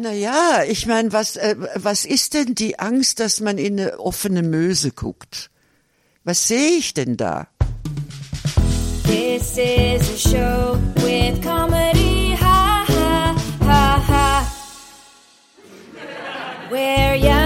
Naja, ich meine, was, äh, was ist denn die Angst, dass man in eine offene Möse guckt? Was sehe ich denn da? This is a show with comedy, ha ha ha ha. Where Janina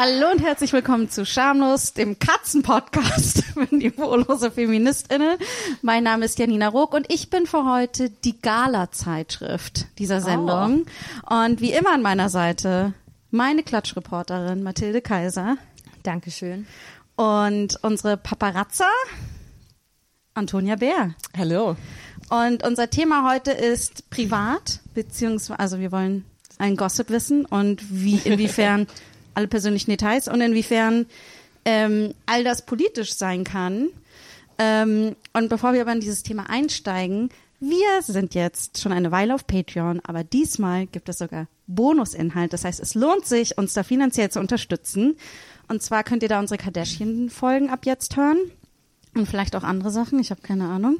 Hallo und herzlich willkommen zu Schamlos, dem Katzenpodcast für niveaulose FeministInnen. Mein Name ist Janina Rook und ich bin für heute die Gala-Zeitschrift dieser Sendung. Und wie immer an meiner Seite meine Klatschreporterin Mathilde Kaiser Dankeschön. und unsere Paparazza Antonia Bär. Hallo. Und unser Thema heute ist privat, beziehungsweise, also wir wollen ein Gossip wissen und wie, inwiefern alle persönlichen Details und inwiefern ähm, all das politisch sein kann. Ähm, und bevor wir aber in dieses Thema einsteigen, wir sind jetzt schon eine Weile auf Patreon, aber diesmal gibt es sogar Bonusinhalt. Das heißt, es lohnt sich, uns da finanziell zu unterstützen. Und zwar könnt ihr da unsere Kardashian-Folgen ab jetzt hören. Und vielleicht auch andere Sachen, ich habe keine Ahnung.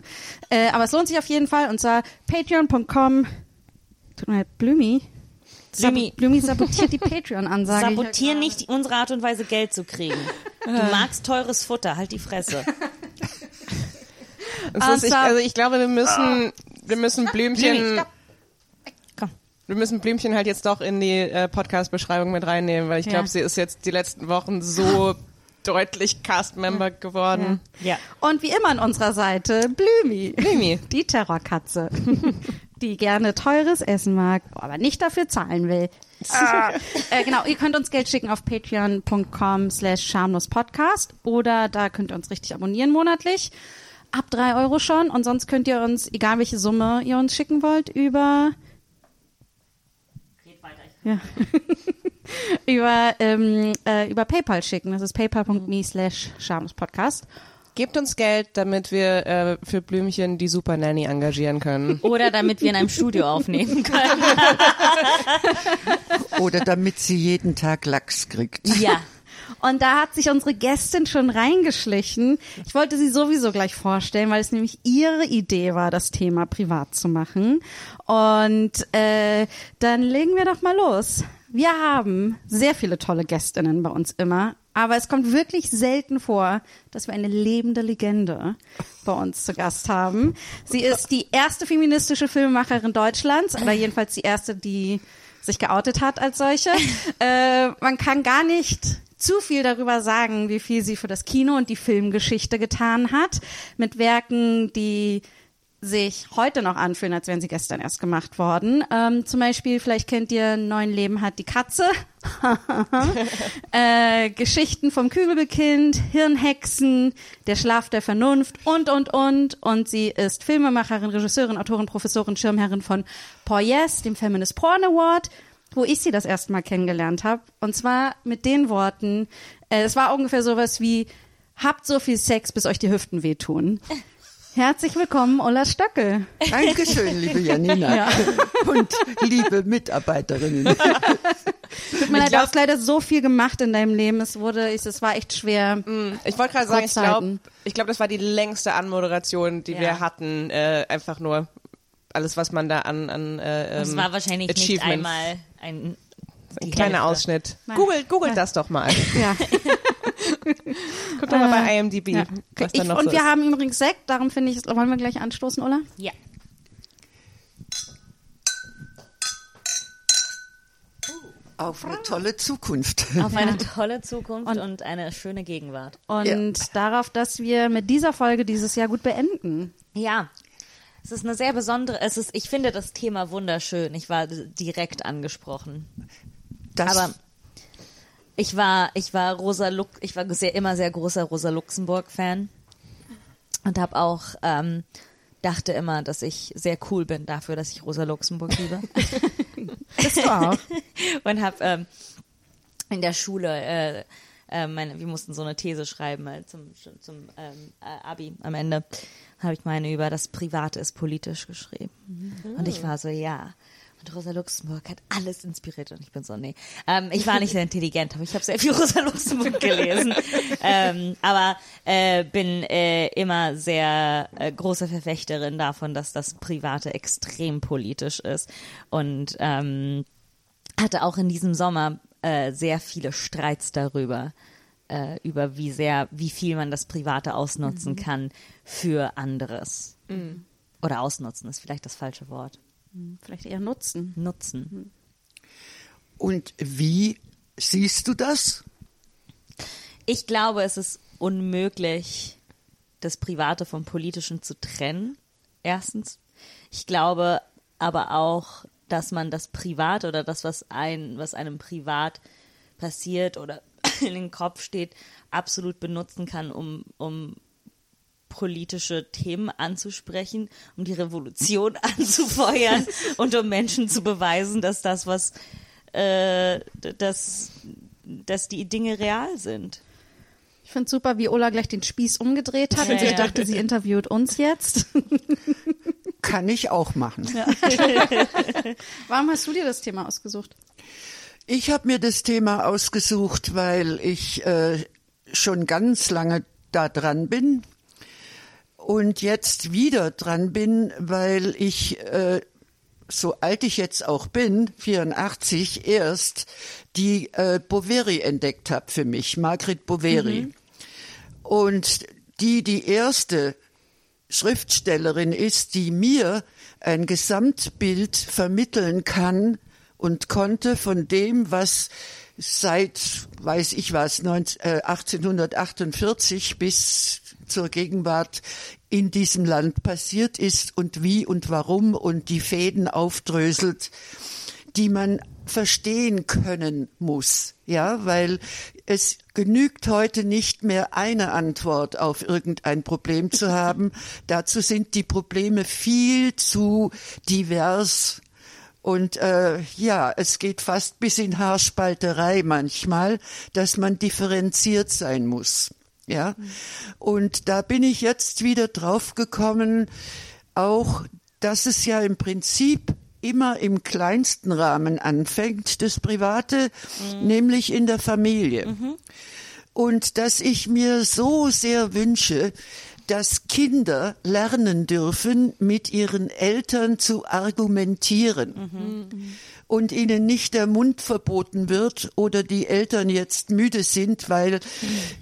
Äh, aber es lohnt sich auf jeden Fall. Und zwar patreon.com. Tut mir leid, Blümi. Blümi. Sab Blümi sabotiert die Patreon-Ansage. Sabotier nicht die, unsere Art und Weise, Geld zu kriegen. Du magst teures Futter, halt die Fresse. Es ist, ich, also ich glaube, wir müssen, wir müssen Blümchen, wir müssen Blümchen halt jetzt doch in die äh, Podcast-Beschreibung mit reinnehmen, weil ich Ja. glaube, sie ist jetzt die letzten Wochen so deutlich Cast-Member geworden. Ja. Und wie immer an unserer Seite Blümi. Blümi. Die Terrorkatze. die gerne teures Essen mag, aber nicht dafür zahlen will. Ah. äh, genau, ihr könnt uns Geld schicken auf patreon.com slash schamlospodcast oder da könnt ihr uns richtig abonnieren monatlich. Ab drei Euro schon und sonst könnt ihr uns, egal welche Summe ihr uns schicken wollt, über ja. über, ähm, äh, über PayPal schicken. Das ist paypal.me slash schamlospodcast. Gebt uns Geld, damit wir äh, für Blümchen die Super Nanny engagieren können. Oder damit wir in einem Studio aufnehmen können. Oder damit sie jeden Tag Lachs kriegt. Ja. Und da hat sich unsere Gästin schon reingeschlichen. Ich wollte sie sowieso gleich vorstellen, weil es nämlich ihre Idee war, das Thema privat zu machen. Und äh, dann legen wir doch mal los. Wir haben sehr viele tolle Gästinnen bei uns immer, aber es kommt wirklich selten vor, dass wir eine lebende Legende bei uns zu Gast haben. Sie ist die erste feministische Filmemacherin Deutschlands, oder jedenfalls die erste, die sich geoutet hat als solche. äh, man kann gar nicht zu viel darüber sagen, wie viel sie für das Kino und die Filmgeschichte getan hat, mit Werken, die sich heute noch anfühlen, als wären sie gestern erst gemacht worden. Ähm, zum Beispiel, vielleicht kennt ihr Neun Leben hat die Katze, äh, Geschichten vom Kübelkind, Hirnhexen, Der Schlaf der Vernunft und, und, und. Und sie ist Filmemacherin, Regisseurin, Autorin, Professorin, Schirmherrin von Poyes, dem Feminist Porn Award, wo ich sie das erste Mal kennengelernt habe. Und zwar mit den Worten, äh, es war ungefähr sowas wie, habt so viel Sex, bis euch die Hüften wehtun. Herzlich willkommen, Ulla Stöckel. Dankeschön, liebe Janina. Ja. Und liebe Mitarbeiterinnen. Tut mir leid, du hast leider so viel gemacht in deinem Leben. Es wurde, es es war echt schwer. Ich wollte gerade sagen, ich glaube, ich glaube, das war die längste Anmoderation, die Ja. wir hatten. Äh, einfach nur alles, was man da an, an äh, Es ähm, war wahrscheinlich nicht einmal ein ein kleiner Ausschnitt. Nein. Googelt, googelt das doch mal. Ja. Guckt doch mal bei IMDb, ja. was Ich, und so wir ist. haben übrigens Sekt, darum finde ich, wollen wir gleich anstoßen, Ulla? Ja. Auf eine tolle Zukunft. Auf eine tolle Zukunft und, eine schöne Gegenwart. Und darauf, dass wir mit dieser Folge dieses Jahr gut beenden. Ja. Es ist eine sehr besondere, es ist, ich finde das Thema wunderschön. Ich war direkt angesprochen. Das, Aber ich war, ich war Rosa Lux, ich war sehr, immer sehr großer Rosa Luxemburg-Fan und habe auch ähm, dachte immer, dass ich sehr cool bin dafür, dass ich Rosa Luxemburg liebe Bist du auch? und habe ähm, in der Schule äh, äh, meine, wir mussten so eine These schreiben äh, zum, zum ähm, äh, Abi am Ende. Habe ich meine über das Private ist politisch geschrieben. Und ich war so, ja. Und Rosa Luxemburg hat alles inspiriert und ich bin so, nee. Ähm, ich war nicht sehr intelligent, aber ich habe sehr viel Rosa Luxemburg gelesen. ähm, aber äh, bin äh, immer sehr äh, große Verfechterin davon, dass das Private extrem politisch ist. Und ähm, hatte auch in diesem Sommer äh, sehr viele Streits darüber, äh, über wie sehr, wie viel man das Private ausnutzen kann für anderes. Oder ausnutzen ist vielleicht das falsche Wort. Vielleicht eher nutzen. Nutzen. Und wie siehst du das? Ich glaube, es ist unmöglich, das Private vom Politischen zu trennen. Erstens. Ich glaube aber auch, dass man das Privat oder das, was ein, was einem privat passiert oder in den Kopf steht, absolut benutzen kann, um, um politische Themen anzusprechen, um die Revolution anzufeuern und um Menschen zu beweisen, dass das, was, äh, dass, dass die Dinge real sind. Ich finde super, wie Ola gleich den Spieß umgedreht hat und sie Ja. dachte, sie interviewt uns jetzt. Kann ich auch machen. Warum hast du dir das Thema ausgesucht? Ich habe mir das Thema ausgesucht, weil ich äh, schon ganz lange da dran bin und jetzt wieder dran bin, weil ich, äh, so alt ich jetzt auch bin, 84, erst die äh, Boveri entdeckt habe für mich, Margret Boveri. Und die die erste Schriftstellerin ist, die mir ein Gesamtbild vermitteln kann und konnte von dem, was seit, weiß ich was, 19, äh, 1848 bis zur Gegenwart in diesem Land passiert ist und wie und warum und die Fäden aufdröselt, die man verstehen können muss, ja, weil es genügt heute nicht mehr eine Antwort auf irgendein Problem zu haben. Dazu sind die Probleme viel zu divers und äh, ja, es geht fast bis in Haarspalterei manchmal, dass man differenziert sein muss. Ja, und da bin ich jetzt wieder drauf gekommen, auch, dass es ja im Prinzip immer im kleinsten Rahmen anfängt, das Private, nämlich in der Familie. Und dass ich mir so sehr wünsche, dass Kinder lernen dürfen, mit ihren Eltern zu argumentieren. Und ihnen nicht der Mund verboten wird oder die Eltern jetzt müde sind, weil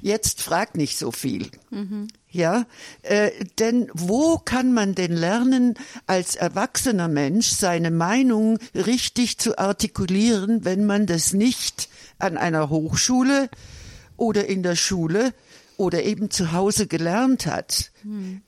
jetzt fragt nicht so viel. Ja, äh, denn wo kann man denn lernen, als erwachsener Mensch seine Meinung richtig zu artikulieren, wenn man das nicht an einer Hochschule oder in der Schule oder eben zu Hause gelernt hat.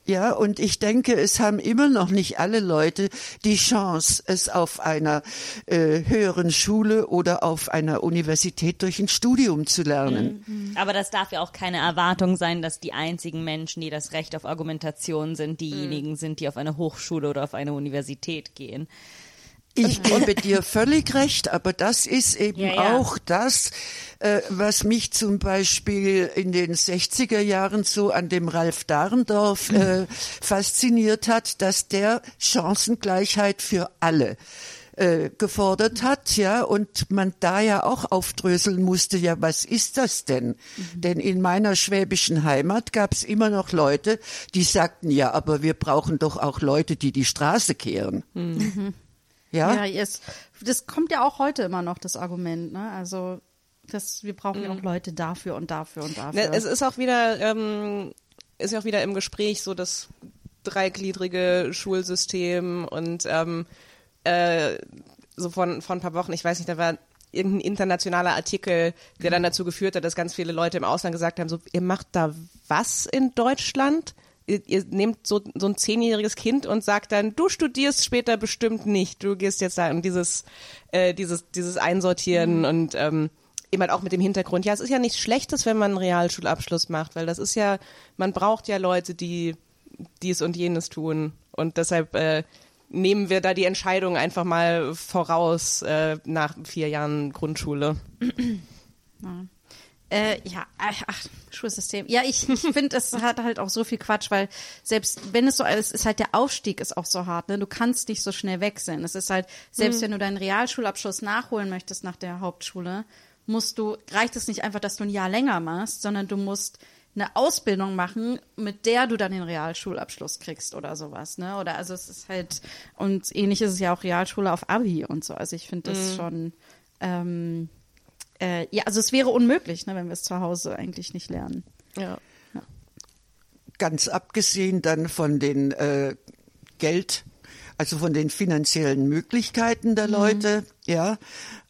Ja, und ich denke, es haben immer noch nicht alle Leute die Chance, es auf einer äh, höheren Schule oder auf einer Universität durch ein Studium zu lernen. Aber das darf ja auch keine Erwartung sein, dass die einzigen Menschen, die das Recht auf Argumentation sind, diejenigen sind, die auf eine Hochschule oder auf eine Universität gehen. Ich gebe dir völlig recht, aber das ist eben Ja, ja. auch das, äh, was mich zum Beispiel in den 60er Jahren so an dem Ralf Dahrendorf äh, fasziniert hat, dass der Chancengleichheit für alle äh, gefordert hat, ja, und man da ja auch aufdröseln musste, ja, was ist das denn? Denn in meiner schwäbischen Heimat gab es immer noch Leute, die sagten, ja, aber wir brauchen doch auch Leute, die die Straße kehren. Ja? Ja, yes. das kommt ja auch heute immer noch, das Argument. Ne? Also das, wir brauchen ja auch Leute dafür und dafür und dafür. Ne, es ist auch wieder, ähm, ist ja auch wieder im Gespräch so das dreigliedrige Schulsystem und ähm, äh, so von, von ein paar Wochen, ich weiß nicht, da war irgendein internationaler Artikel, der dann dazu geführt hat, dass ganz viele Leute im Ausland gesagt haben, so, ihr macht da was in Deutschland? Ihr, ihr nehmt so, so ein zehnjähriges Kind und sagt dann, du studierst später bestimmt nicht, du gehst jetzt da und dieses, äh, dieses, dieses Einsortieren und ähm, eben halt auch mit dem Hintergrund, ja, es ist ja nichts Schlechtes, wenn man einen Realschulabschluss macht, weil das ist ja, man braucht ja Leute, die dies und jenes tun. Und deshalb äh, nehmen wir da die Entscheidung einfach mal voraus äh, nach vier Jahren Grundschule. Äh, ja, ach, Schulsystem. Ja, ich, ich finde, es hat halt auch so viel Quatsch, weil selbst wenn es so alles ist, halt der Aufstieg ist auch so hart, ne? Du kannst nicht so schnell wechseln. Es ist halt, selbst wenn du deinen Realschulabschluss nachholen möchtest nach der Hauptschule, musst du, reicht es nicht einfach, dass du ein Jahr länger machst, sondern du musst eine Ausbildung machen, mit der du dann den Realschulabschluss kriegst oder sowas, ne? Oder also es ist halt, und ähnlich ist es ja auch Realschule auf Abi und so. Also ich finde das schon, ähm, äh, ja, also es wäre unmöglich, ne, wenn wir es zu Hause eigentlich nicht lernen. Ja. Ganz abgesehen dann von den äh, Geld, also von den finanziellen Möglichkeiten der Leute, ja.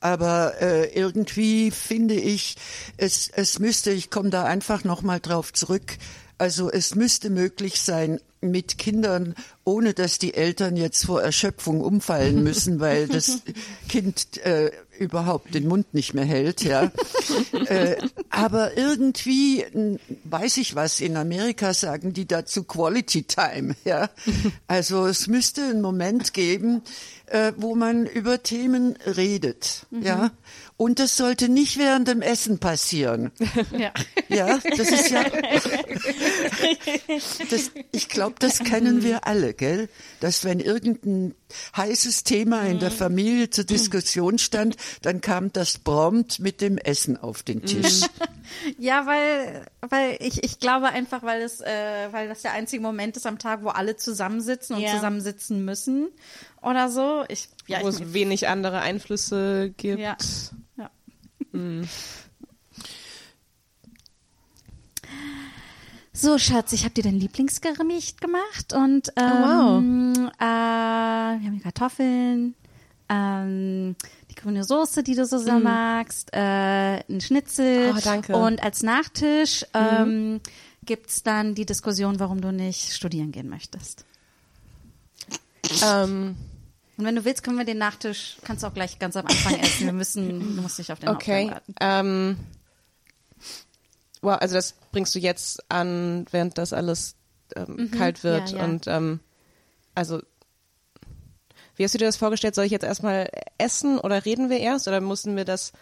Aber äh, irgendwie finde ich, es, es müsste, ich komme da einfach nochmal drauf zurück, also es müsste möglich sein, mit Kindern, ohne dass die Eltern jetzt vor Erschöpfung umfallen müssen, weil das Kind äh, überhaupt den Mund nicht mehr hält, ja. äh, aber irgendwie, weiß ich was, in Amerika sagen die dazu Quality Time, ja. Also es müsste einen Moment geben, äh, wo man über Themen redet, ja. Und das sollte nicht während dem Essen passieren. Ja. Ja, das ist ja. Das, ich glaube, das kennen wir alle, gell? Dass wenn irgendein heißes Thema in der Familie zur Diskussion stand, dann kam das prompt mit dem Essen auf den Tisch. Ja, weil, weil ich, ich glaube einfach, weil es, äh, weil das der einzige Moment ist am Tag, wo alle zusammensitzen und Ja. zusammensitzen müssen oder so. Ich, ja, Wo ich, es wenig andere Einflüsse gibt. Ja. ja. So, Schatz, ich habe dir dein Lieblingsgericht gemacht und ähm, äh, wir haben hier Kartoffeln, ähm, grüne Soße, die du so sehr magst, äh, ein Schnitzel Oh, danke. und als Nachtisch ähm, gibt's dann die Diskussion, warum du nicht studieren gehen möchtest. Ähm, Und wenn du willst, können wir den Nachtisch, kannst du auch gleich ganz am Anfang essen. Wir müssen, du musst nicht auf den okay. Warten. Ähm, wow, also das bringst du jetzt an, während das alles ähm, kalt wird. Ja, ja. Und ähm, also, wie hast du dir das vorgestellt? Soll ich jetzt erstmal essen oder reden wir erst? Oder mussten wir das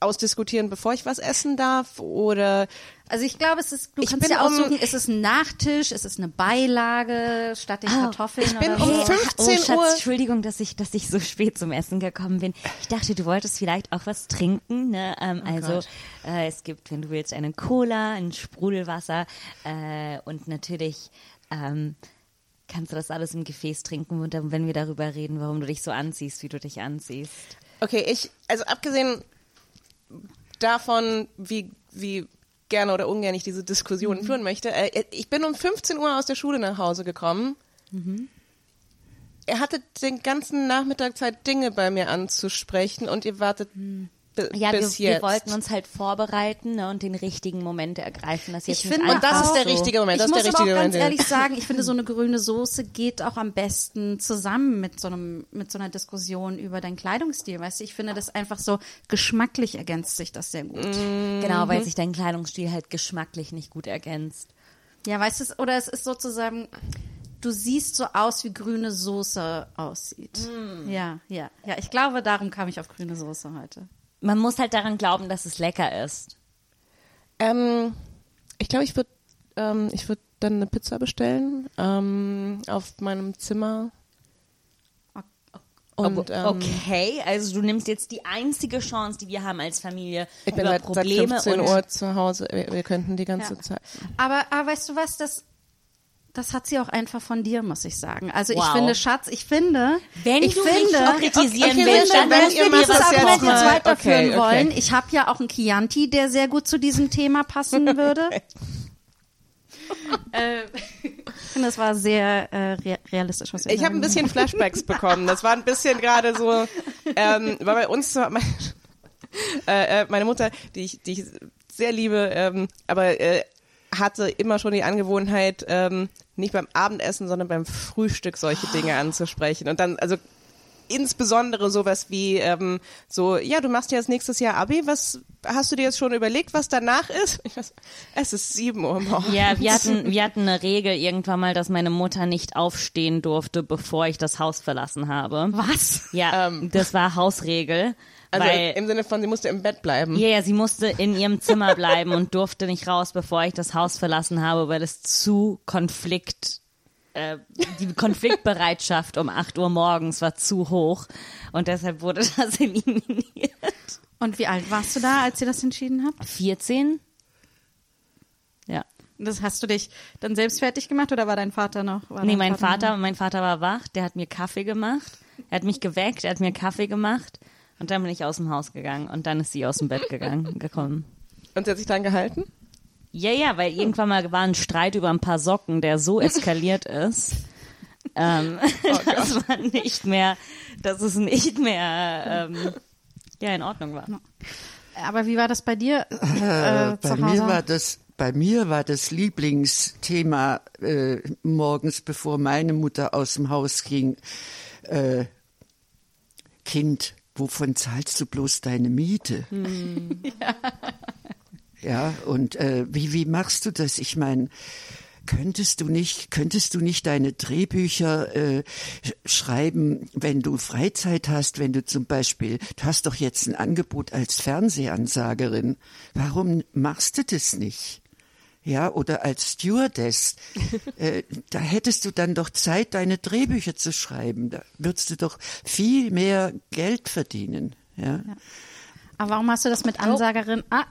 ausdiskutieren, bevor ich was essen darf? Oder Also ich glaube, es ist, du Ich kannst ja um- aussuchen, ist es ein Nachtisch, ist es eine Beilage statt den Kartoffeln ich bin oder um so. fünf- 15 oh, Schatz, Uhr. Entschuldigung, dass ich, dass ich so spät zum Essen gekommen bin. Ich dachte, du wolltest vielleicht auch was trinken. Ne? Ähm, also Gott. äh, es gibt, wenn du willst, eine Cola, ein Sprudelwasser äh, und natürlich ähm, kannst du das alles im Gefäß trinken und dann, wenn wir darüber reden, warum du dich so anziehst, wie du dich anziehst. Okay, ich, also abgesehen davon, wie, wie gerne oder ungern ich diese Diskussion führen möchte, äh, ich bin um 15 Uhr aus der Schule nach Hause gekommen. Er hatte den ganzen Nachmittag Zeit, Dinge bei mir anzusprechen und ihr wartet bi- Ja, wir, bis wir jetzt. wollten uns halt vorbereiten ne, und den richtigen Moment ergreifen. Das jetzt Ich finde- und das ist der richtige Moment. Das ich ist muss der aber auch richtige ganz Moment. ehrlich sagen, ich finde, so eine grüne Soße geht auch am besten zusammen mit so einem, mit so einer Diskussion über deinen Kleidungsstil. Weißt du, ich finde das einfach so geschmacklich ergänzt sich das sehr gut. Genau, weil sich dein Kleidungsstil halt geschmacklich nicht gut ergänzt. Ja, weißt du, oder es ist sozusagen, du siehst so aus, wie grüne Soße aussieht. Ja, ja, ja. Ich glaube, darum kam ich auf grüne Soße heute. Man muss halt daran glauben, dass es lecker ist. Ähm, ich glaube, ich würde ähm, ich würd dann eine Pizza bestellen ähm, auf meinem Zimmer. Und, ähm, okay, also du nimmst jetzt die einzige Chance, die wir haben als Familie, Ich bin über seit, seit Probleme 15 und Uhr zu Hause. Wir, wir könnten die ganze Ja. Zeit. Aber, aber weißt du was, das, das hat sie auch einfach von dir, muss ich sagen. Also ich Wow. finde, Schatz, ich finde, Wenn ich du mich finde, noch kritisieren okay, willst, wenn- dann wenn ihr wir dieses das jetzt Argument jetzt weiterführen Okay, okay. wollen, ich habe ja auch einen Chianti, der sehr gut zu diesem Thema passen würde. äh, ich finde, das war sehr äh, rea- realistisch, was wir Ich habe ein bisschen Flashbacks bekommen. Das war ein bisschen gerade so, ähm, war bei uns so, mein, äh, äh, meine Mutter, die ich, die ich sehr liebe, ähm, aber äh, hatte immer schon die Angewohnheit, ähm, nicht beim Abendessen, sondern beim Frühstück solche Dinge anzusprechen. Und dann, also insbesondere sowas wie ähm, so, ja, du machst ja jetzt nächstes Jahr Abi, was hast du dir jetzt schon überlegt, was danach ist? Weiß, es ist sieben Uhr morgens. Ja, wir hatten, wir hatten eine Regel irgendwann mal, dass meine Mutter nicht aufstehen durfte, bevor ich das Haus verlassen habe. Was? Ja, Ähm. das war Hausregel. Also weil, im Sinne von, sie musste im Bett bleiben. ja, ja, sie musste in ihrem Zimmer bleiben und durfte nicht raus, bevor ich das Haus verlassen habe, weil es zu Konflikt, äh, die Konfliktbereitschaft um 8 Uhr morgens war zu hoch und deshalb wurde das eliminiert. Und wie alt warst du da, als ihr das entschieden habt? 14? Ja. Das hast du dich dann selbst fertig gemacht oder war dein Vater noch? War Nee, mein Vater, noch? mein Vater war wach, der hat mir Kaffee gemacht. Er hat mich geweckt, er hat mir Kaffee gemacht und dann bin ich aus dem Haus gegangen und dann ist sie aus dem Bett gegangen, gekommen. Und sie hat sich dann gehalten? Ja, ja, weil irgendwann mal war ein Streit über ein paar Socken, der so eskaliert ist, ähm, dass man nicht mehr, dass es nicht mehr ähm, ja in Ordnung war. Aber wie war das bei dir äh, Äh, zu bei Hause? mir war das bei mir war das Lieblingsthema äh, morgens, bevor meine Mutter aus dem Haus ging, äh, Kind, wovon zahlst du bloß deine Miete? ja. und äh, wie wie machst du das? Ich meine, könntest du nicht könntest du nicht deine Drehbücher äh, sch- schreiben, wenn du Freizeit hast, wenn du zum Beispiel, du hast doch jetzt ein Angebot als Fernsehansagerin, warum machst du das nicht? Ja, oder als Stewardess, äh, da hättest du dann doch Zeit, deine Drehbücher zu schreiben. Da würdest du doch viel mehr Geld verdienen. Ja. Aber warum hast du das mit Ansagerin? Ah,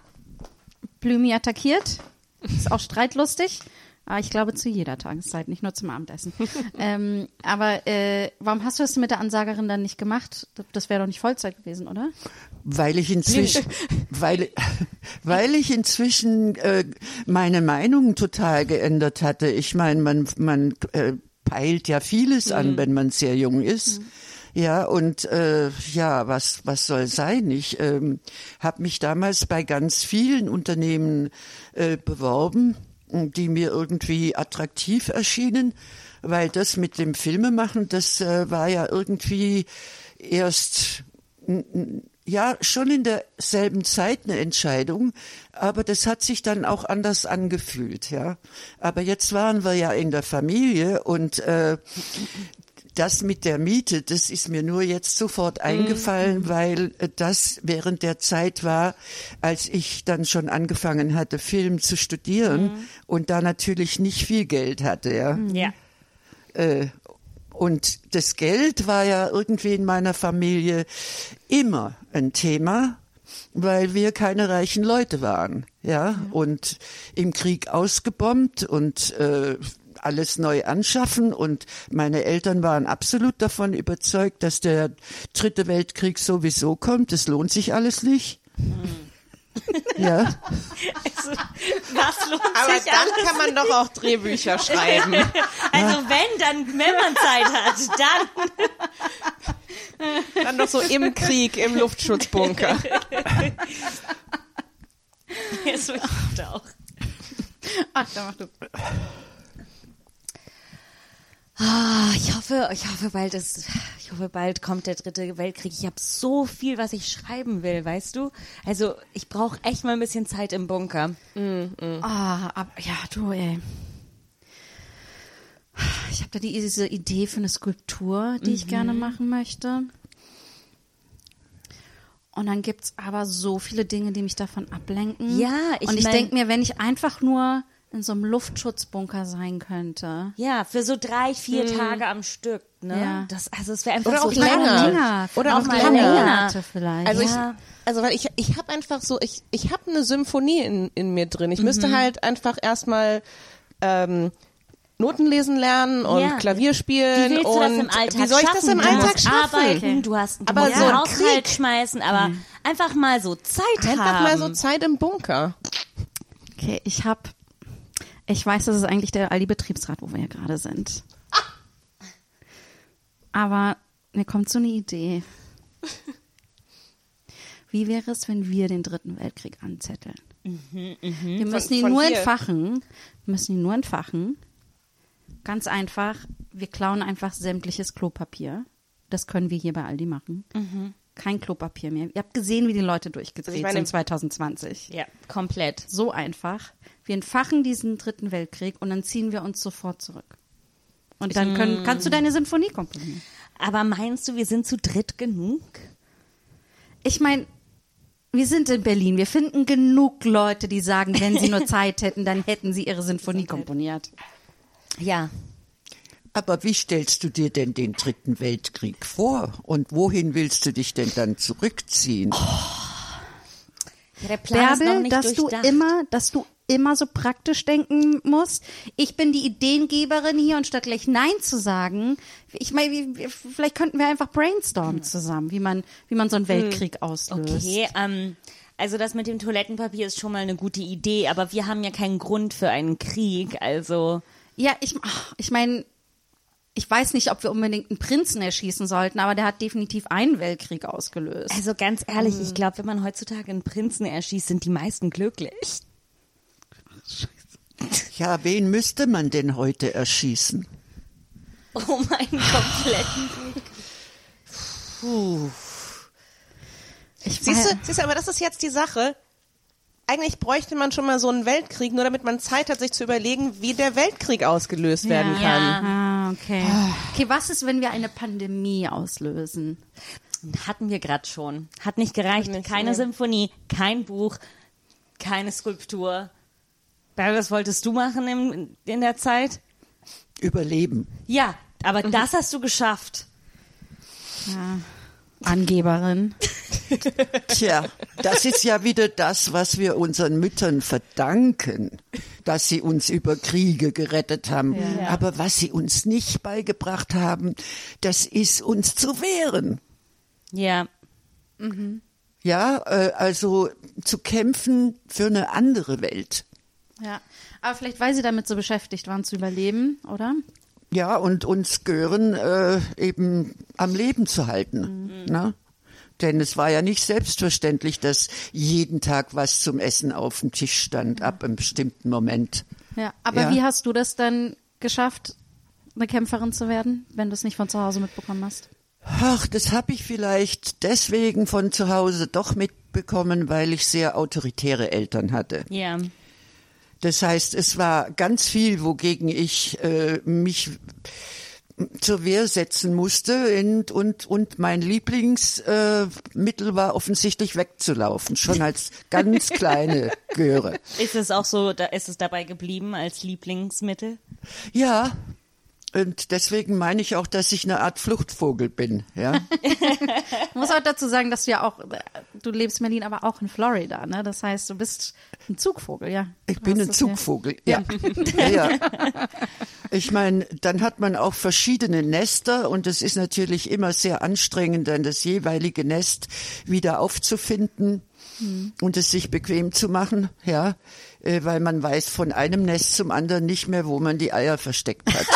Blümi attackiert. Ist auch streitlustig. Aber ich glaube zu jeder Tageszeit, nicht nur zum Abendessen. ähm, aber äh, warum hast du das mit der Ansagerin dann nicht gemacht? Das wäre doch nicht Vollzeit gewesen, oder? Weil ich inzwischen, weil, weil ich inzwischen äh, meine Meinung total geändert hatte. Ich meine, man, man äh, peilt ja vieles an, wenn man sehr jung ist. Ja, und äh, ja, was, was soll sein? Ich ähm, habe mich damals bei ganz vielen Unternehmen äh, beworben, die mir irgendwie attraktiv erschienen, weil das mit dem Filmemachen, das äh, war ja irgendwie erst ja, schon in derselben Zeit eine Entscheidung, aber das hat sich dann auch anders angefühlt, ja. Aber jetzt waren wir ja in der Familie und äh, das mit der Miete, das ist mir nur jetzt sofort eingefallen, weil äh, das während der Zeit war, als ich dann schon angefangen hatte, Film zu studieren und da natürlich nicht viel Geld hatte, ja. Ja. Äh, und das Geld war ja irgendwie in meiner Familie immer ein Thema, weil wir keine reichen Leute waren, ja, und im Krieg ausgebombt und äh, alles neu anschaffen und meine Eltern waren absolut davon überzeugt, dass der dritte Weltkrieg sowieso kommt. Das lohnt sich alles nicht. Ja, Was lohnt Aber sich dann alles? kann man doch auch Drehbücher schreiben. Also wenn, dann, wenn man Zeit hat, dann. Dann doch so im Krieg, im Luftschutzbunker. so ich auch. Ach, dann mach du. Ah, ich hoffe, ich hoffe bald ist, ich hoffe bald kommt der dritte Weltkrieg. Ich habe so viel, was ich schreiben will, weißt du? Also ich brauche echt mal ein bisschen Zeit im Bunker. Ah, aber, ja, du, ey. Ich habe da die, diese Idee für eine Skulptur, die ich gerne machen möchte. Und dann gibt's aber so viele Dinge, die mich davon ablenken. Ja, ich Und ich mein- denk mir, wenn ich einfach nur in so einem Luftschutzbunker sein könnte. Ja, für so drei, vier Tage am Stück, ne? Ja. Das, also es wäre einfach Oder so auch länger. Oder Auch auch länger. Monate vielleicht. Also Ja. ich, also weil ich, ich habe einfach so, ich, ich habe eine Symphonie in, in mir drin. Ich müsste halt einfach erstmal ähm, Noten lesen lernen und Ja. Klavier spielen Wie willst du und das im Alltag wie soll ich das im du Alltag schaffen? arbeiten, du hast du Aber musst so Haushalt Krieg- schmeißen, aber einfach mal so Zeit Einfach haben. mal so Zeit im Bunker. Okay, ich habe, ich weiß, das ist eigentlich der Aldi-Betriebsrat, wo wir ja gerade sind. Aber mir kommt so eine Idee. Wie wäre es, wenn wir den Dritten Weltkrieg anzetteln? Wir müssen ihn von nur hier? entfachen. Wir müssen ihn nur entfachen. Ganz einfach. Wir klauen einfach sämtliches Klopapier. Das können wir hier bei Aldi machen. Kein Klopapier mehr. Ihr habt gesehen, wie die Leute durchgedreht Also meine- sind 2020. Ja, komplett. So einfach. Wir entfachen diesen dritten Weltkrieg und dann ziehen wir uns sofort zurück. Und dann können, kannst du deine Sinfonie komponieren. Aber meinst du, wir sind zu dritt genug? ich meine, wir sind in Berlin. Wir finden genug Leute, die sagen, wenn sie nur Zeit hätten, dann hätten sie ihre Sinfonie komponiert. Ja. Aber wie stellst du dir denn den Dritten Weltkrieg vor? Und wohin willst du dich denn dann zurückziehen? ja der Plan ist noch Bärbel, dass du immer, dass du immer so praktisch denken musst. Ich bin die Ideengeberin hier und statt gleich Nein zu sagen, ich meine, vielleicht könnten wir einfach brainstormen zusammen, wie man, wie man so einen Weltkrieg auslöst. Okay, ähm, also das mit dem Toilettenpapier ist schon mal eine gute Idee, aber wir haben ja keinen Grund für einen Krieg, also Ja, ich, ich meine, ich weiß nicht, ob wir unbedingt einen Prinzen erschießen sollten, aber der hat definitiv einen Weltkrieg ausgelöst. also ganz ehrlich, ich glaube, wenn man heutzutage einen Prinzen erschießt, sind die meisten glücklich. Ja, wen müsste man denn heute erschießen? Oh mein kompletten Ich Siehst du, siehst du, aber das ist jetzt die Sache. Eigentlich bräuchte man schon mal so einen Weltkrieg, nur damit man Zeit hat, sich zu überlegen, wie der Weltkrieg ausgelöst werden kann. Ah, okay. Okay, was ist, wenn wir eine Pandemie auslösen? Hatten wir gerade schon. Hat nicht gereicht. Nicht, Keine nee. Symphonie, kein Buch, keine Skulptur. Barry, was wolltest du machen in, in der Zeit? Überleben. Ja, aber das hast du geschafft. Angeberin. Tja, das ist ja wieder das, was wir unseren Müttern verdanken, dass sie uns über Kriege gerettet haben. Aber was sie uns nicht beigebracht haben, das ist uns zu wehren. Ja. Ja, äh, also zu kämpfen für eine andere Welt. Ja. Aber vielleicht, weil sie damit so beschäftigt waren zu überleben, oder? Ja, und uns Gören äh, eben am Leben zu halten. Ne? Denn es war ja nicht selbstverständlich, dass jeden Tag was zum Essen auf dem Tisch stand, ab einem bestimmten Moment. Ja. Aber Ja. wie hast du das dann geschafft, eine Kämpferin zu werden, wenn du es nicht von zu Hause mitbekommen hast? Ach, das habe ich vielleicht deswegen von zu Hause doch mitbekommen, weil ich sehr autoritäre Eltern hatte. Ja. Das heißt, es war ganz viel, wogegen ich äh, mich zur Wehr setzen musste und, und, und mein Lieblingsmittel äh, war offensichtlich wegzulaufen, schon als ganz kleine Göre. Ist es auch so, da ist es dabei geblieben als Lieblingsmittel? Ja, und deswegen meine ich auch, dass ich eine Art Fluchtvogel bin. Ja, Ich muss auch dazu sagen, dass du ja auch, du lebst in Berlin, aber auch in Florida, ne? Das heißt, du bist ein Zugvogel, ja. ich bin ein Zugvogel. Ja, ja. ja. Ich meine, dann hat man auch verschiedene Nester und es ist natürlich immer sehr anstrengend, dann das jeweilige Nest wieder aufzufinden und es sich bequem zu machen, ja, äh, weil man weiß von einem Nest zum anderen nicht mehr, wo man die Eier versteckt hat.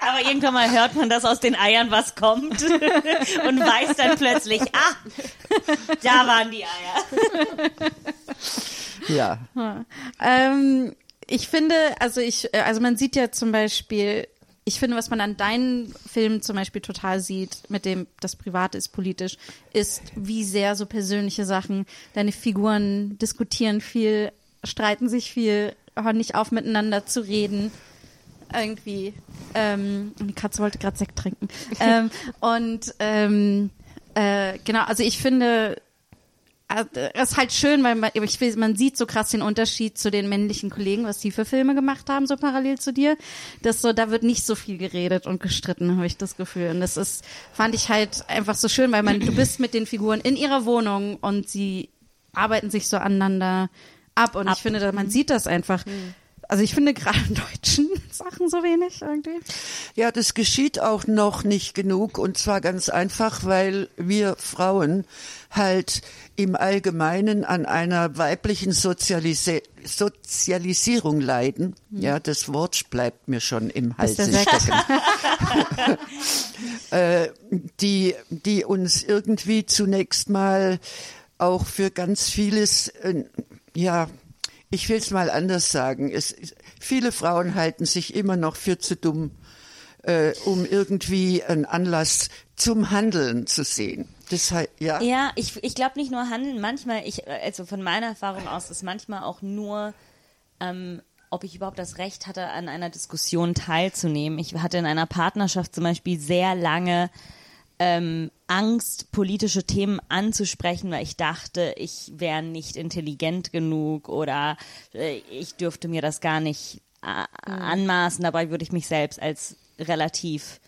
Aber irgendwann mal hört man, dass aus den Eiern was kommt und weiß dann plötzlich, ah, da waren die Eier. Ja, Ähm, ich finde, also ich, äh, also man sieht ja zum Beispiel, ich finde, was man an deinen Filmen zum Beispiel total sieht, mit dem das Private ist politisch, ist, wie sehr so persönliche Sachen, deine Figuren diskutieren viel, streiten sich viel, hören nicht auf, miteinander zu reden. Irgendwie. Ähm, die Katze wollte gerade Sekt trinken. ähm, und ähm, äh, genau, also ich finde, also, es ist halt schön, weil man, ich will, man sieht so krass den Unterschied zu den männlichen Kollegen, was die für Filme gemacht haben, so parallel zu dir. Das so, da wird nicht so viel geredet und gestritten, habe ich das Gefühl. Und das ist, fand ich halt einfach so schön, weil man, du bist mit den Figuren in ihrer Wohnung und sie arbeiten sich so aneinander ab. Und ich finde, man sieht das einfach. Also ich finde gerade in deutschen Sachen so wenig irgendwie. Ja, das geschieht auch noch nicht genug und zwar ganz einfach, weil wir Frauen halt im Allgemeinen an einer weiblichen Sozialisi Sozialisierung leiden. Ja, das Wort bleibt mir schon im Sekt? stecken. äh, die, die uns irgendwie zunächst mal auch für ganz vieles, äh, ja, ich will es mal anders sagen. Es, viele Frauen halten sich immer noch für zu dumm, äh, um irgendwie einen Anlass zum Handeln zu sehen. Das heißt, ja. Ja, ich, ich glaube nicht nur handeln, manchmal, ich, also von meiner Erfahrung aus, ist manchmal auch nur, ähm, ob ich überhaupt das Recht hatte, an einer Diskussion teilzunehmen. Ich hatte in einer Partnerschaft zum Beispiel sehr lange ähm, Angst, politische Themen anzusprechen, weil ich dachte, ich wäre nicht intelligent genug oder äh, ich dürfte mir das gar nicht äh, anmaßen. Dabei würde ich mich selbst als relativ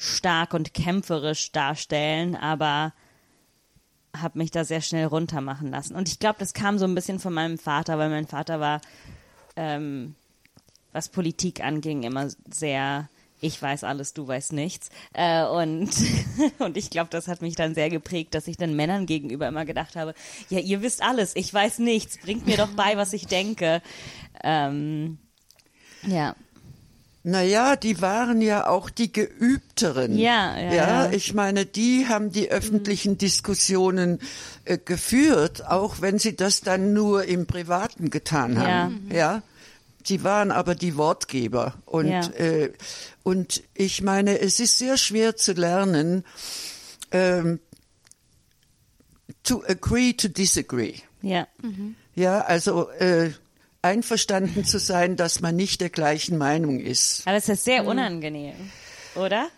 stark und kämpferisch darstellen, aber habe mich da sehr schnell runtermachen lassen. Und ich glaube, das kam so ein bisschen von meinem Vater, weil mein Vater war, ähm, was Politik anging, immer sehr, ich weiß alles, du weißt nichts. Äh, und, und ich glaube, das hat mich dann sehr geprägt, dass ich den Männern gegenüber immer gedacht habe, ja, ihr wisst alles, ich weiß nichts, bringt mir doch bei, was ich denke. Ähm, ja. Naja, die waren ja auch die Geübteren. Ja, ja, ja. ja. ich meine, die haben die öffentlichen Diskussionen äh, geführt, auch wenn sie das dann nur im Privaten getan haben. Ja. Sie waren aber die Wortgeber. Und, Ja. äh, und ich meine, es ist sehr schwer zu lernen, ähm, to agree to disagree. Ja. Ja, also äh, einverstanden zu sein, dass man nicht der gleichen Meinung ist. Aber es ist sehr unangenehm, oder?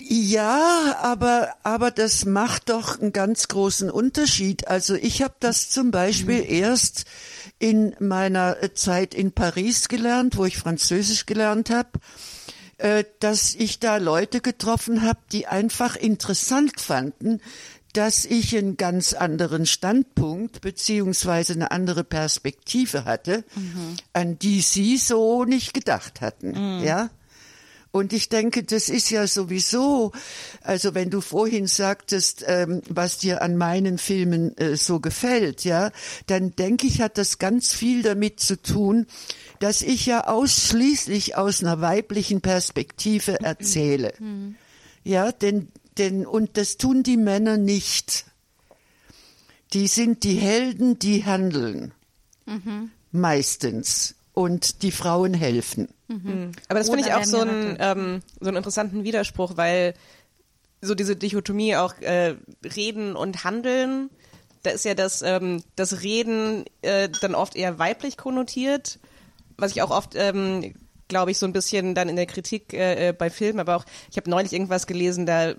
Ja, aber aber das macht doch einen ganz großen Unterschied. Also ich habe das zum Beispiel erst in meiner äh, Zeit in Paris gelernt, wo ich Französisch gelernt habe, äh, dass ich da Leute getroffen habe, die einfach interessant fanden, dass ich einen ganz anderen Standpunkt beziehungsweise eine andere Perspektive hatte, an die sie so nicht gedacht hatten. Ja. Und ich denke, das ist ja sowieso, also wenn du vorhin sagtest, ähm, was dir an meinen Filmen äh, so gefällt, ja, dann denke ich, hat das ganz viel damit zu tun, dass ich ja ausschließlich aus einer weiblichen Perspektive erzähle. Ja, denn, denn, und das tun die Männer nicht. Die sind die Helden, die handeln. Meistens. Und die Frauen helfen. Aber das finde ich auch so einen, ähm, so einen interessanten Widerspruch, weil so diese Dichotomie auch äh, Reden und Handeln, da ist ja das, ähm, das Reden äh, dann oft eher weiblich konnotiert, was ich auch oft, ähm, glaube ich, so ein bisschen dann in der Kritik äh, äh, bei Filmen, aber auch, ich habe neulich irgendwas gelesen, da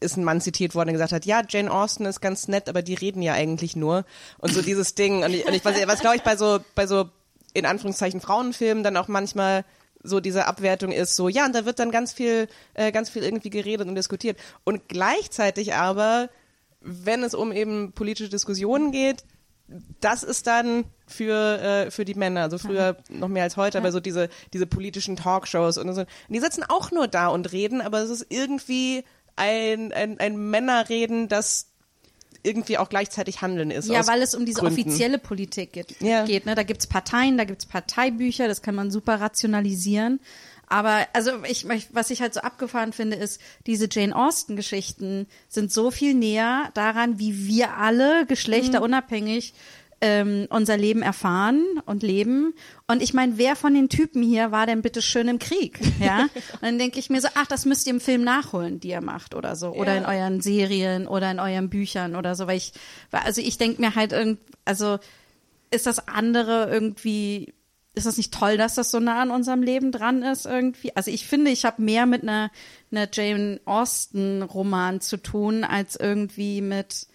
ist ein Mann zitiert worden, der gesagt hat, ja, Jane Austen ist ganz nett, aber die reden ja eigentlich nur. Und so dieses Ding, und ich, und ich weiß, was glaube ich bei so, bei so in Anführungszeichen Frauenfilmen dann auch manchmal so diese Abwertung ist, so ja, und da wird dann ganz viel, äh, ganz viel irgendwie geredet und diskutiert. Und gleichzeitig aber, wenn es um eben politische Diskussionen geht, das ist dann für, äh, für die Männer, also früher noch mehr als heute, aber so diese, diese politischen Talkshows und so. Und die sitzen auch nur da und reden, aber es ist irgendwie ein, ein, ein Männerreden, das irgendwie auch gleichzeitig Handeln ist. Ja, weil es um diese Gründen. offizielle Politik geht. Ja. geht ne? Da gibt's Parteien, da gibt's Parteibücher, das kann man super rationalisieren. Aber also ich, was ich halt so abgefahren finde, ist, diese Jane Austen-Geschichten sind so viel näher daran, wie wir alle geschlechterunabhängig ähm, unser Leben erfahren und leben. Und ich meine, wer von den Typen hier war denn bitte schön im Krieg? Ja. Und dann denke ich mir so, ach, das müsst ihr im Film nachholen, die ihr macht oder so. Oder Ja. in euren Serien oder in euren Büchern oder so. Weil ich, also ich denke mir halt irgend, also ist das andere irgendwie, ist das nicht toll, dass das so nah an unserem Leben dran ist irgendwie? Also ich finde, ich habe mehr mit einer, einer Jane Austen Roman zu tun, als irgendwie mit,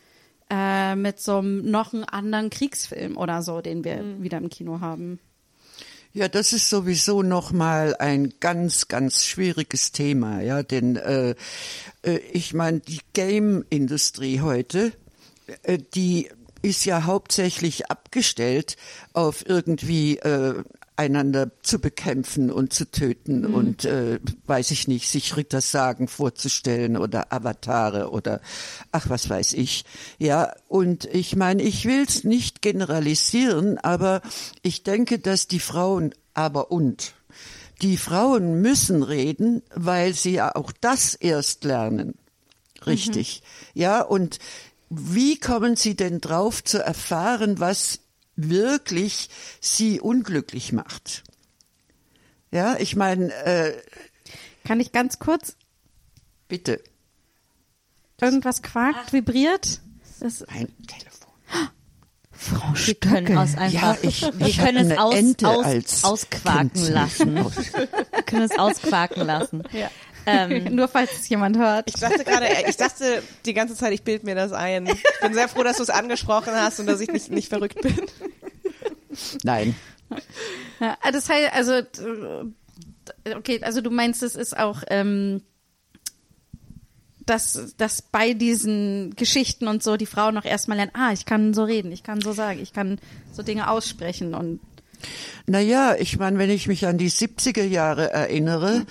äh, mit so einem noch einen anderen Kriegsfilm oder so, den wir wieder im Kino haben. Ja, das ist sowieso noch mal ein ganz, ganz schwieriges Thema, ja, denn äh, äh, ich meine, die Game-Industrie heute, äh, die ist ja hauptsächlich abgestellt auf irgendwie äh, einander zu bekämpfen und zu töten und äh, weiß ich nicht, sich Rittersagen vorzustellen oder Avatare oder ach was weiß ich. Ja, und ich meine, ich will es nicht generalisieren, aber ich denke, dass die Frauen aber und die Frauen müssen reden, weil sie ja auch das erst lernen. Richtig. Ja, und wie kommen Sie denn drauf zu erfahren, was wirklich Sie unglücklich macht? Ja, ich meine, äh, Kann ich ganz kurz, bitte, irgendwas quakt, vibriert? Das, mein Telefon. Frau Wir können aus Ja, einfach, ich, wir ich können es aus, aus, ausquaken lassen. Wir können es ausquaken lassen. Ja. Ähm, Nur falls es jemand hört. Ich dachte gerade, ich dachte die ganze Zeit, ich bild mir das ein. Ich bin sehr froh, dass du es angesprochen hast und dass ich nicht, nicht verrückt bin. Nein. Ja, das heißt, also, äh, okay, also du meinst, es ist auch, ähm, dass, dass bei diesen Geschichten und so die Frauen noch erstmal lernen, ah, ich kann so reden, ich kann so sagen, ich kann so Dinge aussprechen und Naja, ich meine, wenn ich mich an die 70er Jahre erinnere,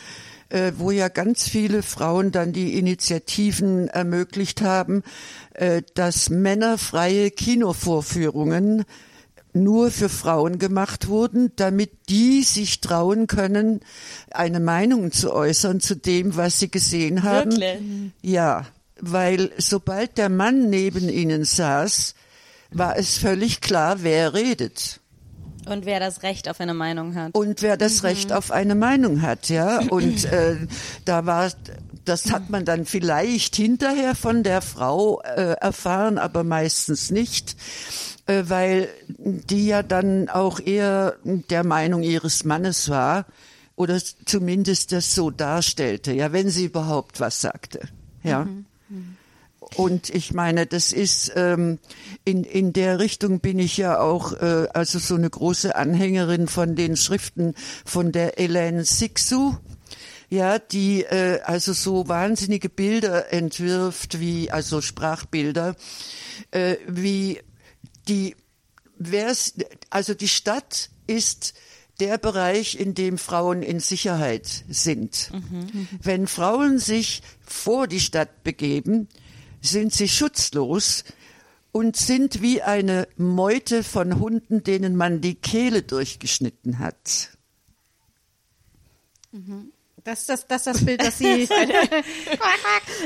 äh, wo ja ganz viele Frauen dann die Initiativen ermöglicht haben, äh, dass männerfreie Kinovorführungen nur für Frauen gemacht wurden, damit die sich trauen können, eine Meinung zu äußern zu dem, was sie gesehen haben. Wirklich? Ja, weil sobald der Mann neben ihnen saß, war es völlig klar, wer redet Und wer das Recht auf eine Meinung hat. und wer das Recht auf eine Meinung hat, ja. Und äh, da war, das hat man dann vielleicht hinterher von der Frau äh, erfahren, aber meistens nicht, äh, weil die ja dann auch eher der Meinung ihres Mannes war oder zumindest das so darstellte, ja, wenn sie überhaupt was sagte, ja. Und ich meine, das ist ähm, in in der Richtung bin ich ja auch äh, also so eine große Anhängerin von den Schriften von der Elaine Sixu, ja, die äh, also so wahnsinnige Bilder entwirft, wie also Sprachbilder, äh, wie die wer's, also die Stadt ist der Bereich, in dem Frauen in Sicherheit sind. Wenn Frauen sich vor die Stadt begeben, sind sie schutzlos und sind wie eine Meute von Hunden, denen man die Kehle durchgeschnitten hat. Das ist das, das, das Bild, was sie,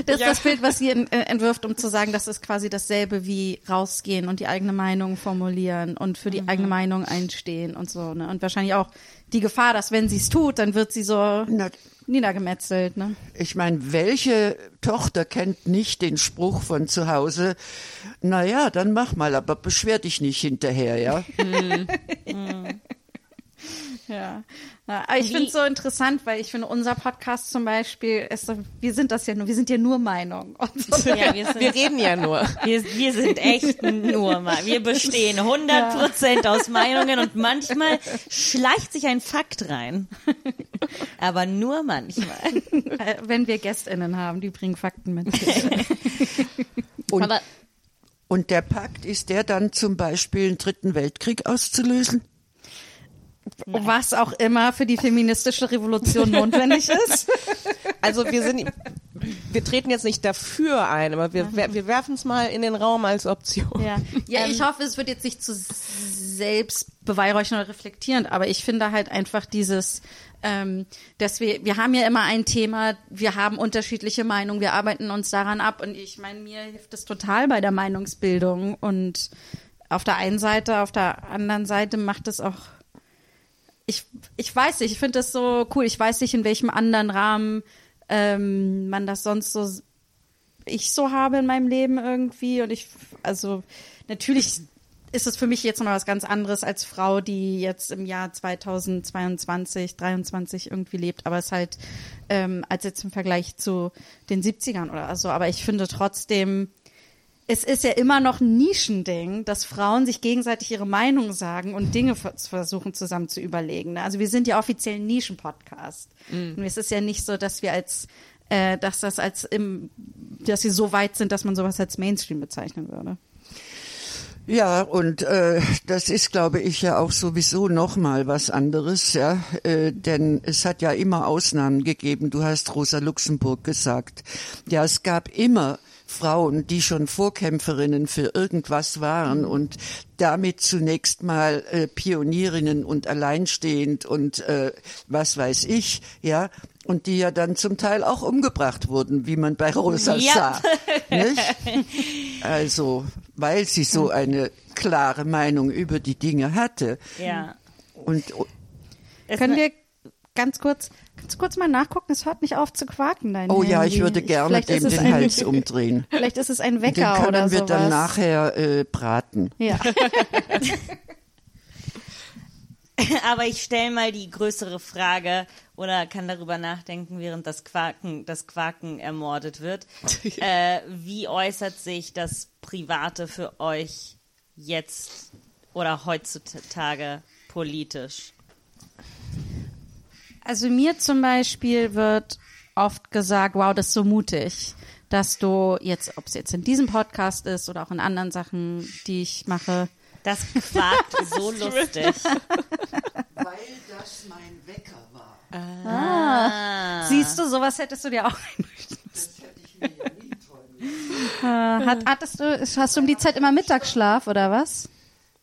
das ist das Bild, was sie en- entwirft, um zu sagen, das ist quasi dasselbe wie rausgehen und die eigene Meinung formulieren und für die eigene Meinung einstehen und so, ne? Und wahrscheinlich auch die Gefahr, dass wenn sie es tut, dann wird sie so Na, niedergemetzelt, ne? Ich meine, welche Tochter kennt nicht den Spruch von zu Hause, na ja, dann mach mal, aber beschwer dich nicht hinterher, ja? Ja. ja aber ich finde es so interessant, weil ich finde, unser Podcast zum Beispiel ist so, wir sind das ja nur, wir sind ja nur Meinung. Und so. Ja, wir, sind, Wir reden ja nur. wir, wir sind echt nur mal. Wir bestehen 100 Prozent aus Meinungen und manchmal schleicht sich ein Fakt rein. Aber nur manchmal. Äh, wenn wir GästInnen haben, die bringen Fakten mit. Und, Aber und der Pakt ist der dann zum Beispiel einen dritten Weltkrieg auszulösen? Was auch immer für die feministische Revolution notwendig ist. Also wir sind, wir treten jetzt nicht dafür ein, aber wir, wir werfen es mal in den Raum als Option. Ja, ja ich hoffe, es wird jetzt nicht zu selbst beweihräuchern oder reflektierend, aber ich finde halt einfach dieses, ähm, dass wir, wir haben ja immer ein Thema, wir haben unterschiedliche Meinungen, wir arbeiten uns daran ab und ich meine, mir hilft es total bei der Meinungsbildung und auf der einen Seite, auf der anderen Seite macht es auch ich, ich weiß nicht, ich finde das so cool. Ich weiß nicht, in welchem anderen Rahmen ähm, man das sonst so ich so habe in meinem Leben irgendwie. Und ich, also natürlich ist es für mich jetzt nochmal was ganz anderes als Frau, die jetzt im Jahr 2022, 23 irgendwie lebt, aber es halt ähm, als jetzt im Vergleich zu den 70ern oder so. Aber ich finde trotzdem, es ist ja immer noch ein Nischending, dass Frauen sich gegenseitig ihre Meinung sagen und Dinge ver- versuchen zusammen zu überlegen. ne? Also wir sind ja offiziell ein Nischen-Podcast. Und es ist ja nicht so, dass wir als, äh, dass das als im, dass wir so weit sind, dass man sowas als Mainstream bezeichnen würde. Ja, und äh, das ist, glaube ich, ja auch sowieso noch mal was anderes, ja, äh, denn es hat ja immer Ausnahmen gegeben. Du hast Rosa Luxemburg gesagt. Ja, es gab immer Frauen, die schon Vorkämpferinnen für irgendwas waren und damit zunächst mal äh, Pionierinnen und alleinstehend und äh, was weiß ich, ja, und die ja dann zum Teil auch umgebracht wurden, wie man bei Rosa Ja. sah. Nicht? Also, weil sie so eine klare Meinung über die Dinge hatte. ja. Und Es- Können wir ganz kurz, ganz kurz mal nachgucken? Es hört nicht auf zu quaken, dein oh ja, Handy. ich würde gerne Vielleicht dem ist es den ein, Hals umdrehen. Vielleicht ist es ein Den Wecker können oder wir sowas. dann nachher äh, braten. Ja. Aber ich stelle mal die größere Frage oder kann darüber nachdenken, während das Quaken, das Quaken ermordet wird. äh, wie äußert sich das Private für euch jetzt oder heutzutage politisch? Also mir zum Beispiel wird oft gesagt, wow, das ist so mutig, dass du jetzt, ob es jetzt in diesem Podcast ist oder auch in anderen Sachen, die ich mache, Das quakt so lustig. Weil das mein Wecker war. Ah. siehst du, sowas hättest du dir auch einrichten Das hätte ich mir ja nie träumen. Äh, Hat, hattest du, hast du um die Zeit immer Mittagsschlaf oder was?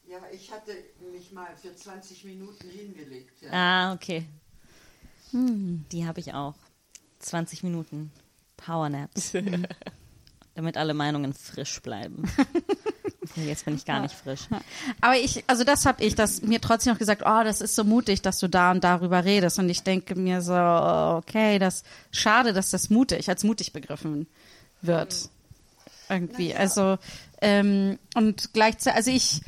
Ja, ich hatte mich mal für 20 Minuten hingelegt. Ja. Ah, okay. Die habe ich auch. 20 Minuten Powernaps. Damit alle Meinungen frisch bleiben. Jetzt bin ich gar nicht frisch. Aber ich, also das habe ich, das mir trotzdem noch gesagt, oh, das ist so mutig, dass du da und darüber redest. Und ich denke mir so, okay, das schade, dass das mutig als mutig begriffen wird. Irgendwie. Also ähm, und gleichzeitig, also ich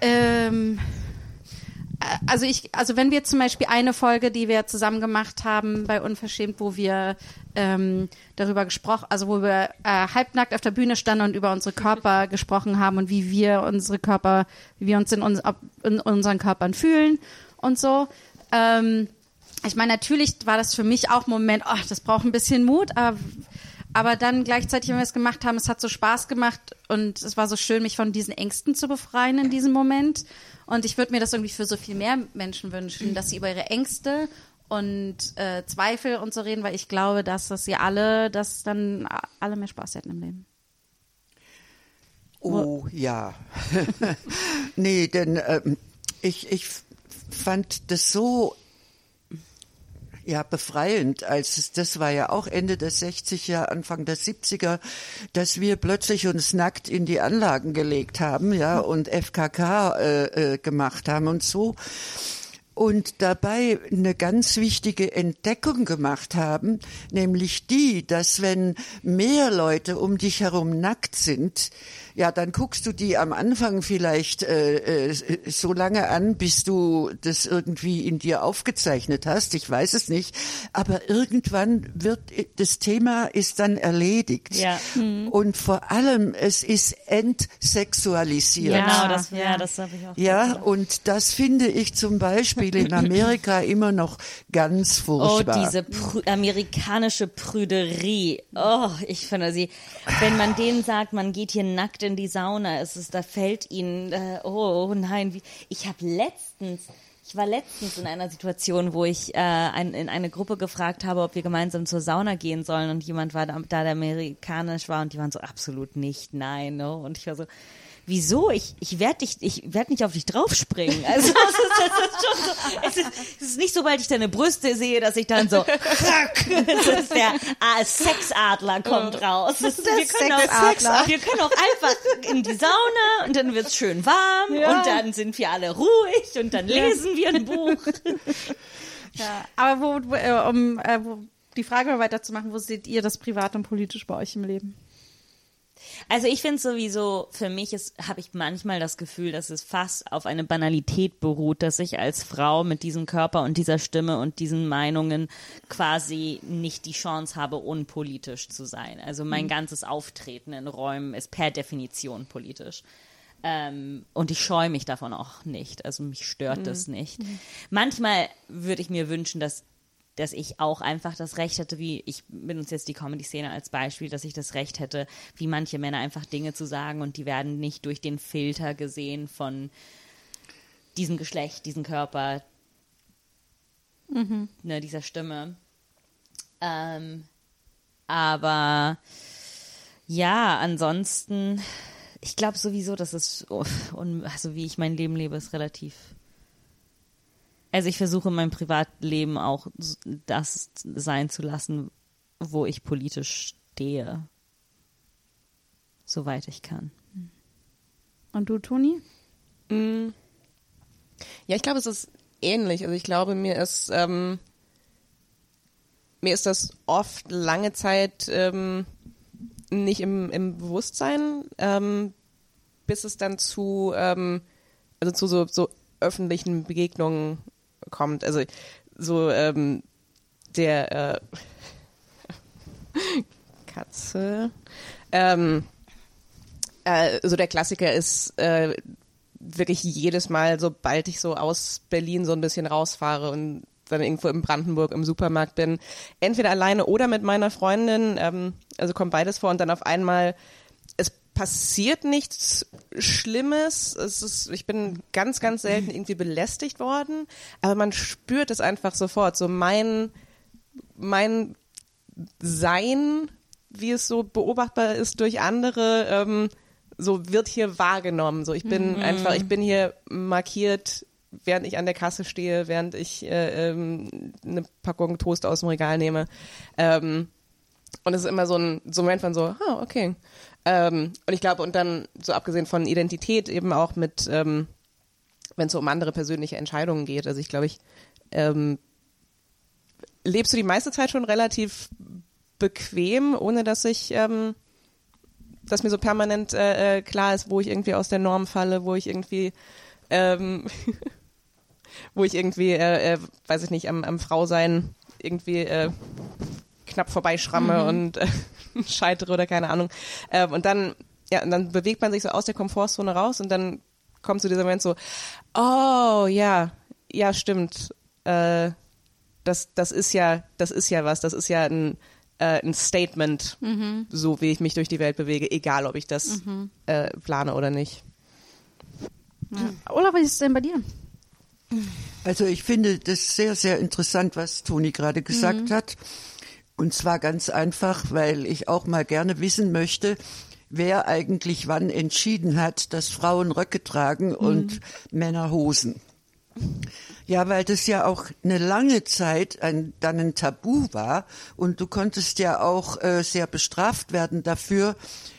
ähm, äh, also ich, also wenn wir zum Beispiel eine Folge, die wir zusammen gemacht haben bei Unverschämt, wo wir ähm, darüber gesprochen, also wo wir äh, halbnackt auf der Bühne standen und über unsere Körper gesprochen haben und wie wir unsere Körper, wie wir uns in, uns, in unseren Körpern fühlen und so. Ähm, ich meine, natürlich war das für mich auch ein Moment, oh, das braucht ein bisschen Mut, aber, aber dann gleichzeitig, wenn wir es gemacht haben, es hat so Spaß gemacht und es war so schön, mich von diesen Ängsten zu befreien in diesem Moment. Und ich würde mir das irgendwie für so viel mehr Menschen wünschen, dass sie über ihre Ängste und äh, Zweifel und so reden, weil ich glaube, dass das sie alle, dass dann alle mehr Spaß hätten im Leben. Oh ja. nee, denn ähm, ich, ich fand das so ja befreiend, als es, das war ja auch Ende der 60er, Anfang der 70er, dass wir plötzlich uns nackt in die Anlagen gelegt haben, ja, und FKK äh, äh, gemacht haben und so. Und dabei eine ganz wichtige Entdeckung gemacht haben, nämlich die, dass wenn mehr Leute um dich herum nackt sind, ja, dann guckst du die am Anfang vielleicht äh, äh, so lange an, bis du das irgendwie in dir aufgezeichnet hast. Ich weiß es nicht, aber irgendwann wird das Thema ist dann erledigt. Ja. Und vor allem es ist entsexualisiert. Genau, das, ja, das habe ich auch. Ja, gedacht. und das finde ich zum Beispiel in Amerika immer noch ganz Oh, furchtbar. diese prü amerikanische Prüderie. Oh, ich finde sie, wenn man denen sagt, man geht hier nackt in die Sauna, es ist, da fällt ihnen, äh, oh, oh nein, wie, ich habe letztens, ich war letztens in einer Situation, wo ich äh, ein, in eine Gruppe gefragt habe, ob wir gemeinsam zur Sauna gehen sollen und jemand war da, da der amerikanisch war und die waren so absolut nicht, nein, no. und ich war so, wieso? Ich, ich werde dich, ich werde nicht auf dich draufspringen. Also das ist, das ist schon so. Es ist, es ist nicht, sobald ich deine Brüste sehe, dass ich dann so, das ist der ah, Sexadler kommt raus. Das ist, wir, können Sexadler. Auch, wir können auch einfach in die Sauna und dann wird's schön warm und dann sind wir alle ruhig und dann lesen wir ein Buch. Ja, aber wo, wo, äh, um äh, wo, die Frage mal weiterzumachen, wo seht ihr das privat und politisch bei euch im Leben? Also ich finde sowieso, für mich ist, habe ich manchmal das Gefühl, dass es fast auf eine Banalität beruht, dass ich als Frau mit diesem Körper und dieser Stimme und diesen Meinungen quasi nicht die Chance habe, unpolitisch zu sein. Also mein ganzes Auftreten in Räumen ist per Definition politisch. Ähm, und ich scheue mich davon auch nicht. Also mich stört das nicht. Manchmal würde ich mir wünschen, dass dass ich auch einfach das Recht hätte, wie ich benutze jetzt die Comedy-Szene als Beispiel, dass ich das Recht hätte, wie manche Männer einfach Dinge zu sagen und die werden nicht durch den Filter gesehen von diesem Geschlecht, diesem Körper, ne, dieser Stimme. Ähm, aber ja, ansonsten, ich glaube sowieso, dass es, also wie ich mein Leben lebe, ist relativ also ich versuche in meinem Privatleben auch das sein zu lassen, wo ich politisch stehe. Soweit ich kann. Und du, Toni? Ja, ich glaube, es ist ähnlich. Also ich glaube, mir ist ähm, mir ist das oft lange Zeit ähm, nicht im, im Bewusstsein, ähm, bis es dann zu ähm, also zu so, so öffentlichen Begegnungen kommt. Also so ähm, der äh, Katze. Ähm, äh, so der Klassiker ist äh, wirklich jedes Mal, sobald ich so aus Berlin so ein bisschen rausfahre und dann irgendwo in Brandenburg im Supermarkt bin, entweder alleine oder mit meiner Freundin, ähm, also kommt beides vor und dann auf einmal, passiert nichts Schlimmes, es ist, ich bin ganz, ganz selten irgendwie belästigt worden, aber man spürt es einfach sofort, so mein, mein Sein, wie es so beobachtbar ist durch andere, ähm, so wird hier wahrgenommen. So, ich bin Mhm. einfach, ich bin hier markiert, während ich an der Kasse stehe, während ich äh, ähm, eine Packung Toast aus dem Regal nehme. Ähm, und es ist immer so ein, so ein Moment von so, ah, okay. Ähm, und ich glaube, und dann so abgesehen von Identität eben auch mit, ähm, wenn es so um andere persönliche Entscheidungen geht. Also ich glaube, ich ähm, lebst du die meiste Zeit schon relativ bequem, ohne dass ich, ähm, dass mir so permanent äh, äh, klar ist, wo ich irgendwie aus der Norm falle, wo ich irgendwie, ähm, wo ich irgendwie, äh, äh, weiß ich nicht, am, am Frausein irgendwie äh, knapp vorbeischramme und äh, scheitere oder keine Ahnung. Ähm, und dann, ja, und dann bewegt man sich so aus der Komfortzone raus und dann kommt zu dieser Moment so, oh ja, ja, stimmt. Äh, das, das ist ja, das ist ja was, das ist ja ein, äh, ein Statement, so wie ich mich durch die Welt bewege, egal ob ich das äh, plane oder nicht. Olaf, was ist denn bei dir? Also ich finde das sehr, sehr interessant, was Toni gerade gesagt Mhm. hat. Und zwar ganz einfach, weil ich auch mal gerne wissen möchte, wer eigentlich wann entschieden hat, dass Frauen Röcke tragen Mhm. und Männer Hosen. Ja, weil das ja auch eine lange Zeit ein, dann ein Tabu war und du konntest ja auch äh, sehr bestraft werden dafür,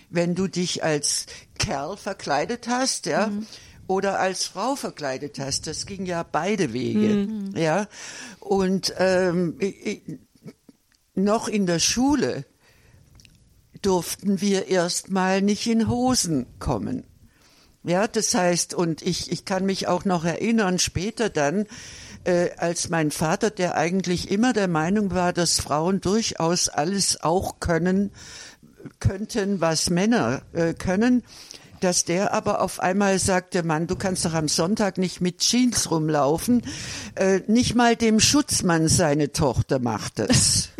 wenn du dich als Kerl verkleidet hast, ja, oder als Frau verkleidet hast. Das ging ja beide Wege, ja. Und ähm, noch in der Schule durften wir erstmal nicht in Hosen kommen. Ja, das heißt, und ich, ich kann mich auch noch erinnern, später dann, äh, als mein Vater, der eigentlich immer der Meinung war, dass Frauen durchaus alles auch können, könnten, was Männer äh, können, dass der aber auf einmal sagte, Mann, du kannst doch am Sonntag nicht mit Jeans rumlaufen. Äh, nicht mal dem Schutzmann seine Tochter macht es.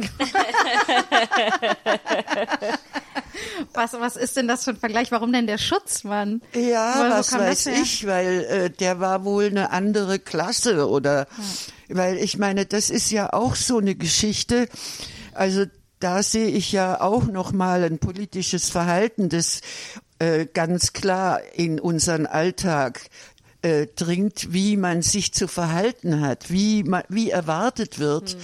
Was, was ist denn das für ein Vergleich? Warum denn der Schutzmann? Ja, Wo- wo was weiß ich, weil äh, der war wohl eine andere Klasse oder weil ich meine, das ist ja auch so eine Geschichte. Also da sehe ich ja auch noch mal ein politisches Verhalten, das äh, ganz klar in unseren Alltag äh, dringt, wie man sich zu verhalten hat, wie man, wie erwartet wird, Hm.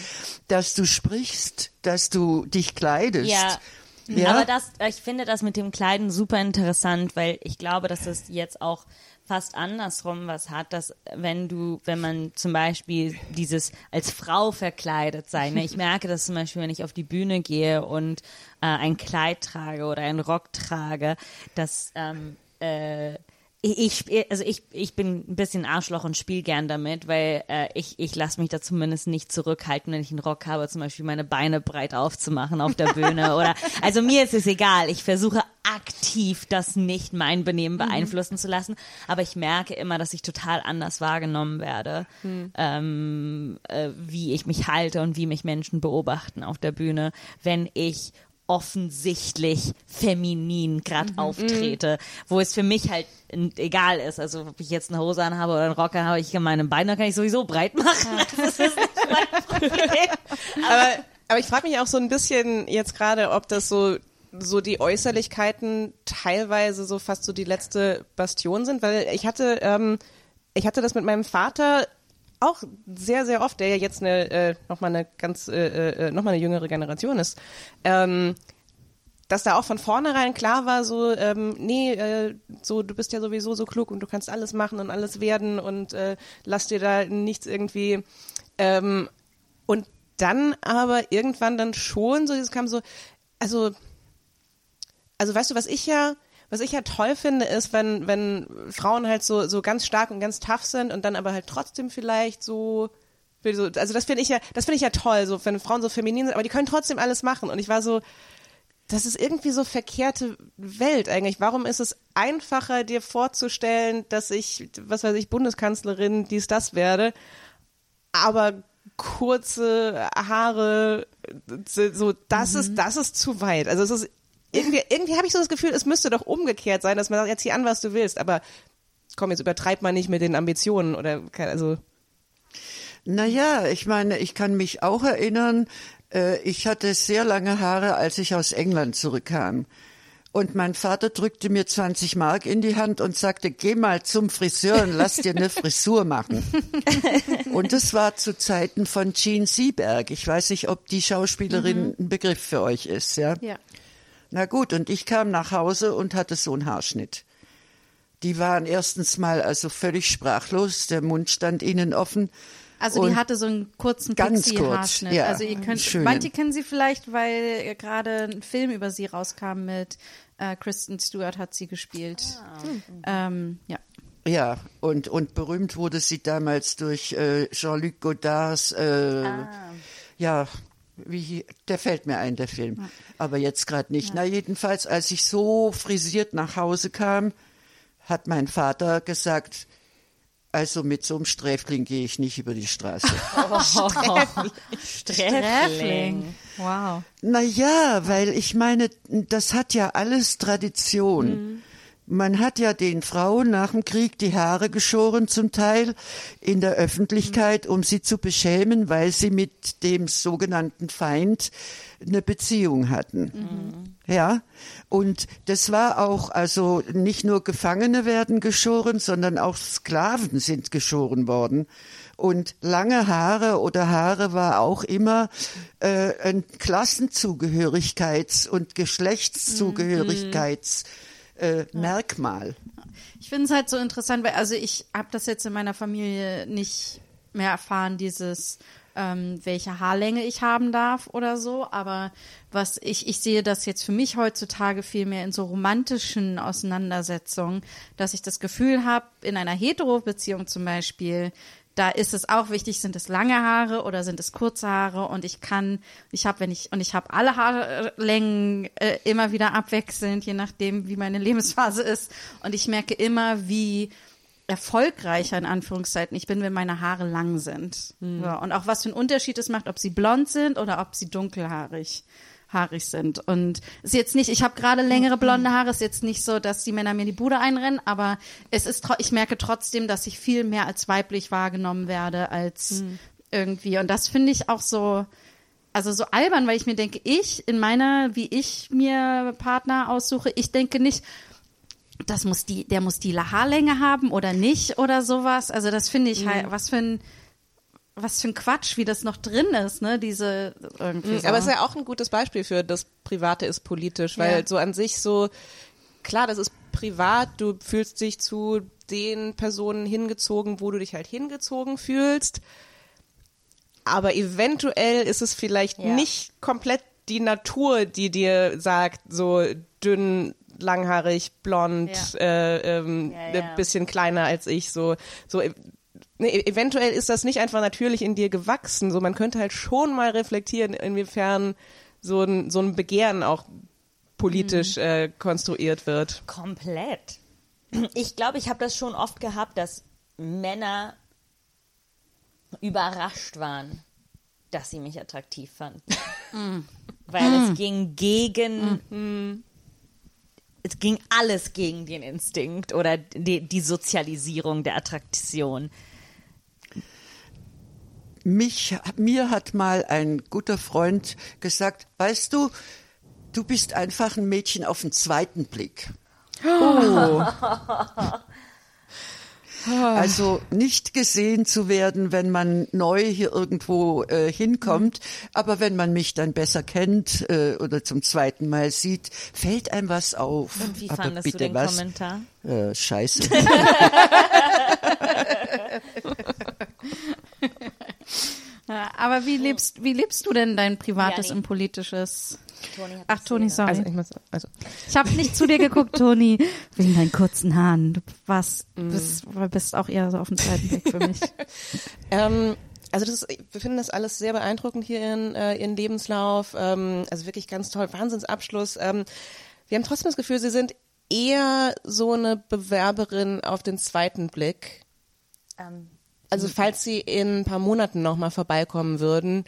dass du sprichst, dass du dich kleidest. Ja. Ja? Aber das, ich finde das mit dem Kleiden super interessant, weil ich glaube, dass es jetzt auch fast andersrum was hat, dass wenn du, wenn man zum Beispiel dieses als Frau verkleidet sein, ne? ich merke das zum Beispiel, wenn ich auf die Bühne gehe und äh, ein Kleid trage oder einen Rock trage, dass ähm, äh, ich, ich also ich, ich bin ein bisschen Arschloch und spiele gern damit, weil äh, ich, ich lasse mich da zumindest nicht zurückhalten, wenn ich einen Rock habe, zum Beispiel meine Beine breit aufzumachen auf der Bühne oder also mir ist es egal. Ich versuche aktiv das nicht mein Benehmen beeinflussen zu lassen, aber ich merke immer, dass ich total anders wahrgenommen werde, ähm, äh, wie ich mich halte und wie mich Menschen beobachten auf der Bühne, wenn ich offensichtlich feminin gerade auftrete, wo es für mich halt egal ist. Also ob ich jetzt eine Hose anhabe oder einen Rock habe, ich kann meine Beine kann ich sowieso breit machen. Das ist nicht mein Problem. Aber, aber ich frage mich auch so ein bisschen jetzt gerade, ob das so so die Äußerlichkeiten teilweise so fast so die letzte Bastion sind, weil ich hatte ähm, ich hatte das mit meinem Vater auch sehr sehr oft, der ja jetzt eine äh, noch mal eine ganz äh, äh, noch mal eine jüngere Generation ist. Ähm, dass da auch von vornherein klar war, so, ähm, nee, äh, so, du bist ja sowieso so klug und du kannst alles machen und alles werden und äh, lass dir da nichts irgendwie. Ähm, und dann aber irgendwann dann schon so, es kam so, also, also weißt du, was ich ja, was ich ja toll finde, ist, wenn, wenn Frauen halt so, so ganz stark und ganz tough sind und dann aber halt trotzdem vielleicht so, so also das finde ich ja, das finde ich ja toll, so wenn Frauen so feminin sind, aber die können trotzdem alles machen. Und ich war so, das ist irgendwie so verkehrte Welt eigentlich. Warum ist es einfacher, dir vorzustellen, dass ich, was weiß ich, Bundeskanzlerin, dies, das werde, aber kurze Haare, so, das ist, das ist zu weit. Also es ist irgendwie, irgendwie habe ich so das Gefühl, es müsste doch umgekehrt sein, dass man sagt, jetzt zieh an, was du willst, aber komm, jetzt übertreib mal nicht mit den Ambitionen oder, also. Naja, ich meine, ich kann mich auch erinnern, äh, ich hatte sehr lange Haare, als ich aus England zurückkam. Und mein Vater drückte mir 20 Mark in die Hand und sagte, geh mal zum Friseur und lass dir eine Frisur machen. und das war zu Zeiten von Jean Sieberg. Ich weiß nicht, ob die Schauspielerin ein Begriff für euch ist, ja? Ja. Na gut, und ich kam nach Hause und hatte so einen Haarschnitt. Die waren erstens mal also völlig sprachlos, der Mund stand ihnen offen. Also die hatte so einen kurzen ganz kurz, ja, also ihr könnt, schönen. manche kennen sie vielleicht, weil gerade ein Film über sie rauskam mit äh, Kristen Stewart hat sie gespielt. Ähm, ja. Ja, und, und berühmt wurde sie damals durch äh, Jean-Luc Godards, äh, ja, wie, der fällt mir ein, der Film. Aber jetzt gerade nicht. Na, jedenfalls, als ich so frisiert nach Hause kam, hat mein Vater gesagt, also mit so einem Sträfling gehe ich nicht über die Straße. Sträfling. Wow. Na ja, weil ich meine, das hat ja alles Tradition. Man hat ja den Frauen nach dem Krieg die Haare geschoren zum Teil in der Öffentlichkeit, um sie zu beschämen, weil sie mit dem sogenannten Feind eine Beziehung hatten. Ja, und das war auch, also nicht nur Gefangene werden geschoren, sondern auch Sklaven sind geschoren worden. Und lange Haare oder Haare war auch immer äh, ein Klassenzugehörigkeits- und Geschlechtszugehörigkeits äh, Merkmal. Ich finde es halt so interessant, weil also ich habe das jetzt in meiner Familie nicht mehr erfahren, dieses ähm, welche Haarlänge ich haben darf oder so, aber was ich ich sehe das jetzt für mich heutzutage viel mehr in so romantischen Auseinandersetzungen, dass ich das Gefühl habe, in einer Hetero-Beziehung zum Beispiel, da ist es auch wichtig, sind es lange Haare oder sind es kurze Haare? Und ich kann, ich habe, wenn ich, und ich habe alle Haarlängen äh, immer wieder abwechselnd, je nachdem, wie meine Lebensphase ist. Und ich merke immer, wie erfolgreicher in Anführungszeiten ich bin, wenn meine Haare lang sind. Ja, und auch was für einen Unterschied es macht, ob sie blond sind oder ob sie dunkelhaarig haarig sind. Und ist jetzt nicht, ich habe gerade längere blonde Haare, ist jetzt nicht so, dass die Männer mir die Bude einrennen, aber es ist, ich merke trotzdem, dass ich viel mehr als weiblich wahrgenommen werde als irgendwie. Und das finde ich auch so, also so albern, weil ich mir denke, ich in meiner, wie ich mir Partner aussuche, ich denke nicht, das muss die, der muss die Haarlänge haben oder nicht oder sowas. Also das finde ich halt, was für ein, was für ein Quatsch, wie das noch drin ist, ne? Diese irgendwie. So. Aber es ist ja auch ein gutes Beispiel für das Private ist politisch, weil Ja. so an sich so, klar, das ist privat, du fühlst dich zu den Personen hingezogen, wo du dich halt hingezogen fühlst. Aber eventuell ist es vielleicht Ja. nicht komplett die Natur, die dir sagt, so dünn, langhaarig, blond, Ja. äh, ähm, ein bisschen kleiner als ich, so, so Nee, eventuell ist das nicht einfach natürlich in dir gewachsen. So, man könnte halt schon mal reflektieren, inwiefern so ein, so ein Begehren auch politisch äh, konstruiert wird. Komplett. Ich glaube, ich habe das schon oft gehabt, dass Männer überrascht waren, dass sie mich attraktiv fanden. Weil es ging gegen. Es ging alles gegen den Instinkt oder die, die Sozialisierung der Attraktion. Mich, mir hat mal ein guter Freund gesagt, weißt du, du bist einfach ein Mädchen auf den zweiten Blick. Oh. Also nicht gesehen zu werden, wenn man neu hier irgendwo äh, hinkommt, aber wenn man mich dann besser kennt äh, oder zum zweiten Mal sieht, fällt einem was auf. Und wie aber fandest bitte du den was? Kommentar? Äh, scheiße. Aber wie lebst, wie lebst du denn dein privates Ja, nee. und politisches? Toni Ach, Toni, sorry. Also, ich muss, also, Ich habe nicht zu dir geguckt, Toni, wegen deinen kurzen Haaren. Du warst, Mhm. bist, bist auch eher so auf den zweiten Blick für mich. Ähm, also das ist, wir finden das alles sehr beeindruckend hier in äh, ihren Lebenslauf. Ähm, also wirklich ganz toll, Wahnsinnsabschluss. Ähm, wir haben trotzdem das Gefühl, sie sind eher so eine Bewerberin auf den zweiten Blick. Ähm, Also falls sie in ein paar Monaten nochmal vorbeikommen würden,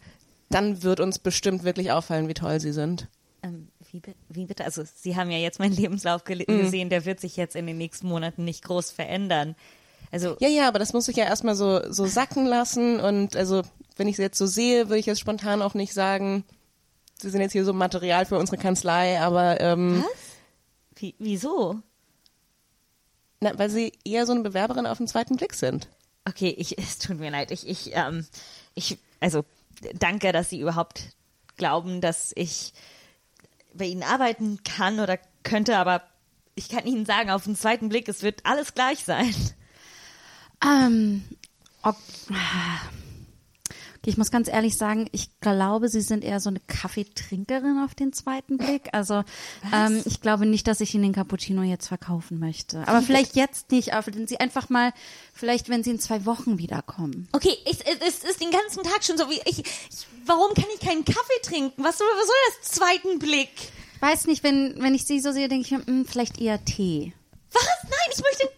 dann wird uns bestimmt wirklich auffallen, wie toll sie sind. ähm, wie, wie bitte? Also Sie haben ja jetzt meinen Lebenslauf gele- gesehen, der wird sich jetzt in den nächsten Monaten nicht groß verändern. Also Ja, ja, aber das muss ich ja erstmal so, so sacken lassen und also, wenn ich sie jetzt so sehe, würde ich jetzt spontan auch nicht sagen, sie sind jetzt hier so Material für unsere Kanzlei, aber ähm, wie, wieso? na, weil sie eher so eine Bewerberin auf den zweiten Blick sind. Okay, ich, es tut mir leid. Ich, ich, ähm, ich, also danke, dass Sie überhaupt glauben, dass ich bei Ihnen arbeiten kann oder könnte, aber ich kann Ihnen sagen, auf den zweiten Blick, es wird alles gleich sein. Ähm, okay, ich muss ganz ehrlich sagen, ich glaube, Sie sind eher so eine Kaffeetrinkerin auf den zweiten Blick. Also ähm, ich glaube nicht, dass ich Ihnen den Cappuccino jetzt verkaufen möchte. Aber vielleicht jetzt nicht, aber wenn Sie einfach mal, vielleicht wenn Sie in zwei Wochen wiederkommen. Okay, es ist den ganzen Tag schon so wie ich, ich. Warum kann ich keinen Kaffee trinken? Was soll, was soll das zweiten Blick? Weiß nicht, wenn, wenn ich Sie so sehe, denke ich mir, hm, vielleicht eher Tee. Was? Nein, ich möchte.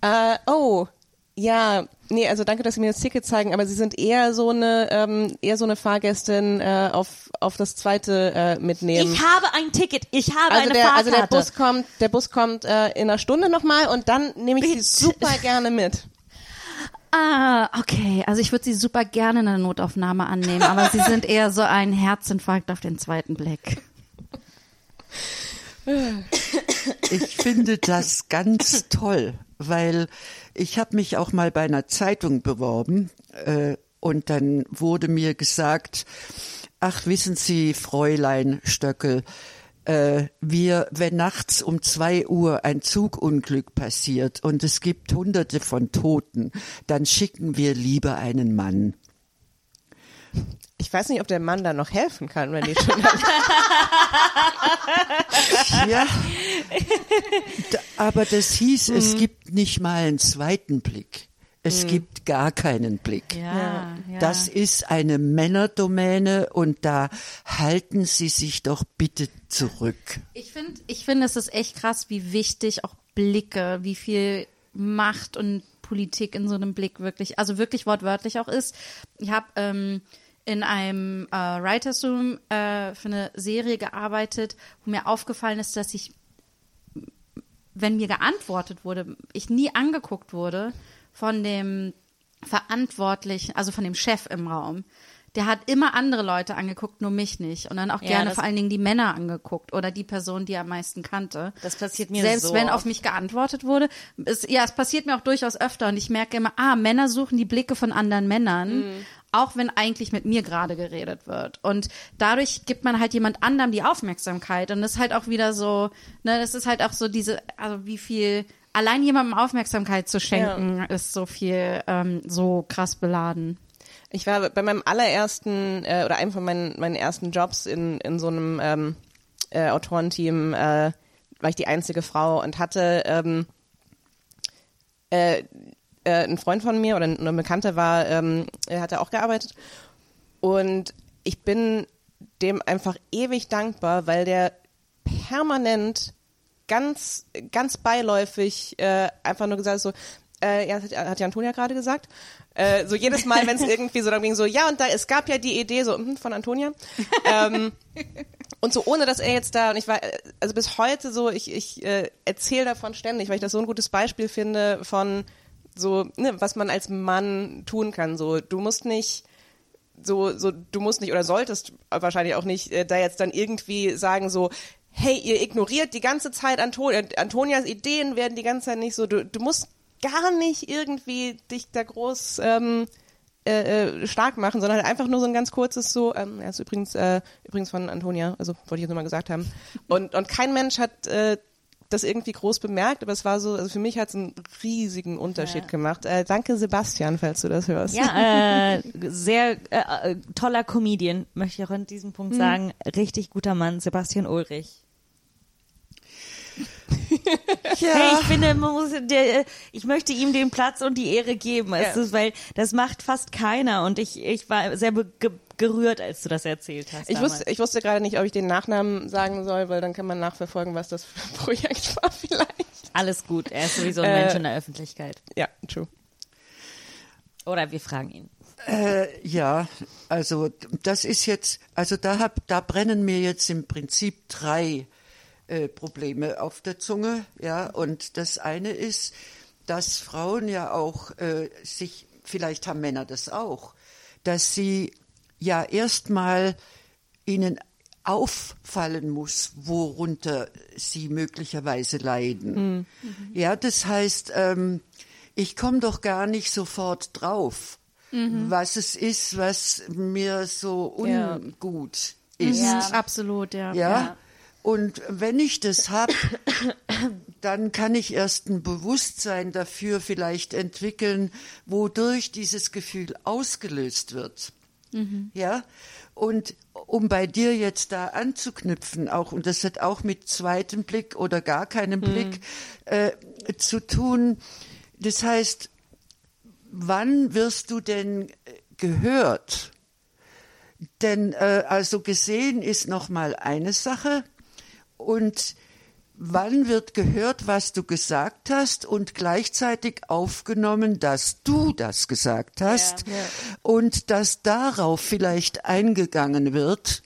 Äh, oh, ja, nee, also danke, dass Sie mir das Ticket zeigen, aber Sie sind eher so eine, ähm, eher so eine Fahrgästin äh, auf, auf das zweite äh, mitnehmen. Ich habe ein Ticket. Ich habe also eine der, Fahrkarte. also der Bus kommt, der Bus kommt äh, in einer Stunde nochmal und dann nehme ich Sie Bitte. super gerne mit. Ah, okay. Also ich würde Sie super gerne in der Notaufnahme annehmen, aber Sie sind eher so ein Herzinfarkt auf den zweiten Blick. Ich finde das ganz toll, weil ich habe mich auch mal bei einer Zeitung beworben äh, und dann wurde mir gesagt, ach wissen Sie, Fräulein Stöckel, äh, wir, wenn nachts um zwei Uhr ein Zugunglück passiert und es gibt hunderte von Toten, dann schicken wir lieber einen Mann. Ich weiß nicht, ob der Mann da noch helfen kann, wenn die schon Ja, aber das hieß, es gibt nicht mal einen zweiten Blick. Es gibt gar keinen Blick. Ja, ja. Das ist eine Männerdomäne und da halten Sie sich doch bitte zurück. Ich finde, ich finde, es ist echt krass, wie wichtig auch Blicke, wie viel Macht und Politik in so einem Blick wirklich, also wirklich wortwörtlich auch ist. Ich habe ähm, in einem äh, Writers Room äh, für eine Serie gearbeitet, wo mir aufgefallen ist, dass ich, wenn mir geantwortet wurde, ich nie angeguckt wurde von dem Verantwortlichen, also von dem Chef im Raum. Der hat immer andere Leute angeguckt, nur mich nicht. Und dann auch Ja, gerne vor allen Dingen die Männer angeguckt oder die Person, die er am meisten kannte. Das passiert mir Selbst so wenn oft. auf mich geantwortet wurde. Es, ja, es passiert mir auch durchaus öfter und ich merke immer, ah, Männer suchen die Blicke von anderen Männern, Mhm. Auch wenn eigentlich mit mir gerade geredet wird. Und dadurch gibt man halt jemand anderem die Aufmerksamkeit und das ist halt auch wieder so, ne, das ist halt auch so diese, also wie viel, allein jemandem Aufmerksamkeit zu schenken, ist so viel, ähm, so krass beladen. Ich war bei meinem allerersten äh, oder einem von meinen, meinen ersten Jobs in, in so einem ähm, äh, Autorenteam, äh, war ich die einzige Frau und hatte ähm, äh, äh, ein Freund von mir oder ein, ein Bekannter war, ähm, er hatte auch gearbeitet und ich bin dem einfach ewig dankbar, weil der permanent ganz, ganz beiläufig äh, einfach nur gesagt hat, so, äh, ja, das hat, hat ja Antonia gerade gesagt. Äh, so jedes Mal, wenn es irgendwie so dann ging, so, ja, und da, es gab ja die Idee so hm, von Antonia. ähm, und so ohne, dass er jetzt da, und ich war, äh, also bis heute so, ich, ich äh, erzähle davon ständig, weil ich das so ein gutes Beispiel finde von so, ne, was man als Mann tun kann. So, du musst nicht so, so, du musst nicht oder solltest wahrscheinlich auch nicht äh, da jetzt dann irgendwie sagen so, hey, ihr ignoriert die ganze Zeit Anton Antonias Ideen werden die ganze Zeit nicht so, du, du musst gar nicht irgendwie dich da groß ähm, äh, äh, stark machen, sondern halt einfach nur so ein ganz kurzes so, ähm, er ist übrigens, äh, übrigens von Antonia, also wollte ich jetzt nur mal gesagt haben. Und, und kein Mensch hat äh, das irgendwie groß bemerkt, aber es war so, also für mich hat es einen riesigen Unterschied gemacht. Äh, danke Sebastian, falls du das hörst. Ja, äh, sehr äh, äh, toller Comedian, möchte ich auch an diesem. Punkt sagen. Richtig guter Mann, Sebastian Ulrich. Ja. Hey, ich finde, man muss, der, ich möchte ihm den Platz und die Ehre geben, es ist, weil das macht fast keiner und ich, ich war sehr gerührt, als du das erzählt hast. Ich damals. wusste, ich wusste gerade nicht, ob ich den Nachnamen sagen soll, weil dann kann man nachverfolgen, was das für ein Projekt war vielleicht. Alles gut, er ist sowieso ein Äh, Mensch in der Öffentlichkeit. Ja, true. Oder wir fragen ihn. Äh, ja, also das ist jetzt, also da hab, da brennen mir jetzt im Prinzip drei äh, Probleme auf der Zunge, ja. Und das eine ist, dass Frauen ja auch äh, sich, vielleicht haben Männer das auch, dass sie ja erstmal ihnen auffallen muss, worunter sie möglicherweise leiden. Ja, das heißt, ähm, ich komme doch gar nicht sofort drauf, was es ist, was mir so Ja. ungut ist. Ja. Absolut, ja. Ja. Und wenn ich das habe, dann kann ich erst ein Bewusstsein dafür vielleicht entwickeln, wodurch dieses Gefühl ausgelöst wird. Ja. Und um bei dir jetzt da anzuknüpfen, auch, und das hat auch mit zweitem Blick oder gar keinem Blick äh, zu tun. Das heißt, wann wirst du denn gehört? Denn äh, also gesehen ist noch mal eine Sache und wann wird gehört, was du gesagt hast und gleichzeitig aufgenommen, dass du das gesagt hast und dass darauf vielleicht eingegangen wird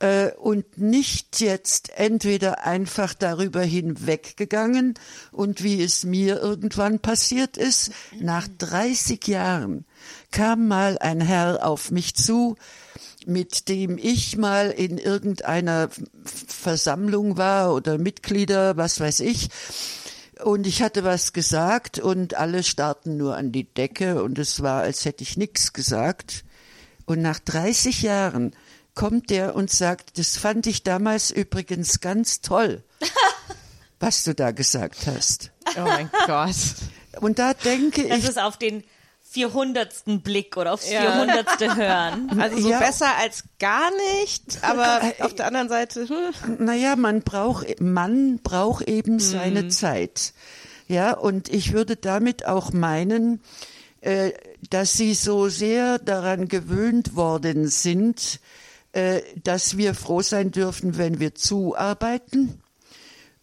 äh, und nicht jetzt entweder einfach darüber hinweggegangen und wie es mir irgendwann passiert ist, nach 30 Jahren kam mal ein Herr auf mich zu, mit dem ich mal in irgendeiner Versammlung war oder Mitglieder, was weiß ich. Und ich hatte was gesagt und alle starrten nur an die Decke und es war, als hätte ich nichts gesagt. Und nach 30 Jahren kommt der und sagt, das fand ich damals übrigens ganz toll, was du da gesagt hast. Oh mein Gott. Und da denke Das ich, ist auf den 400. Blick oder aufs Ja. 400. Hören. Also so Ja. besser als gar nicht, aber auf der anderen Seite, hm. Naja, man braucht, man braucht eben seine Zeit. Ja, und ich würde damit auch meinen, äh, dass sie so sehr daran gewöhnt worden sind, äh, dass wir froh sein dürfen, wenn wir zuarbeiten.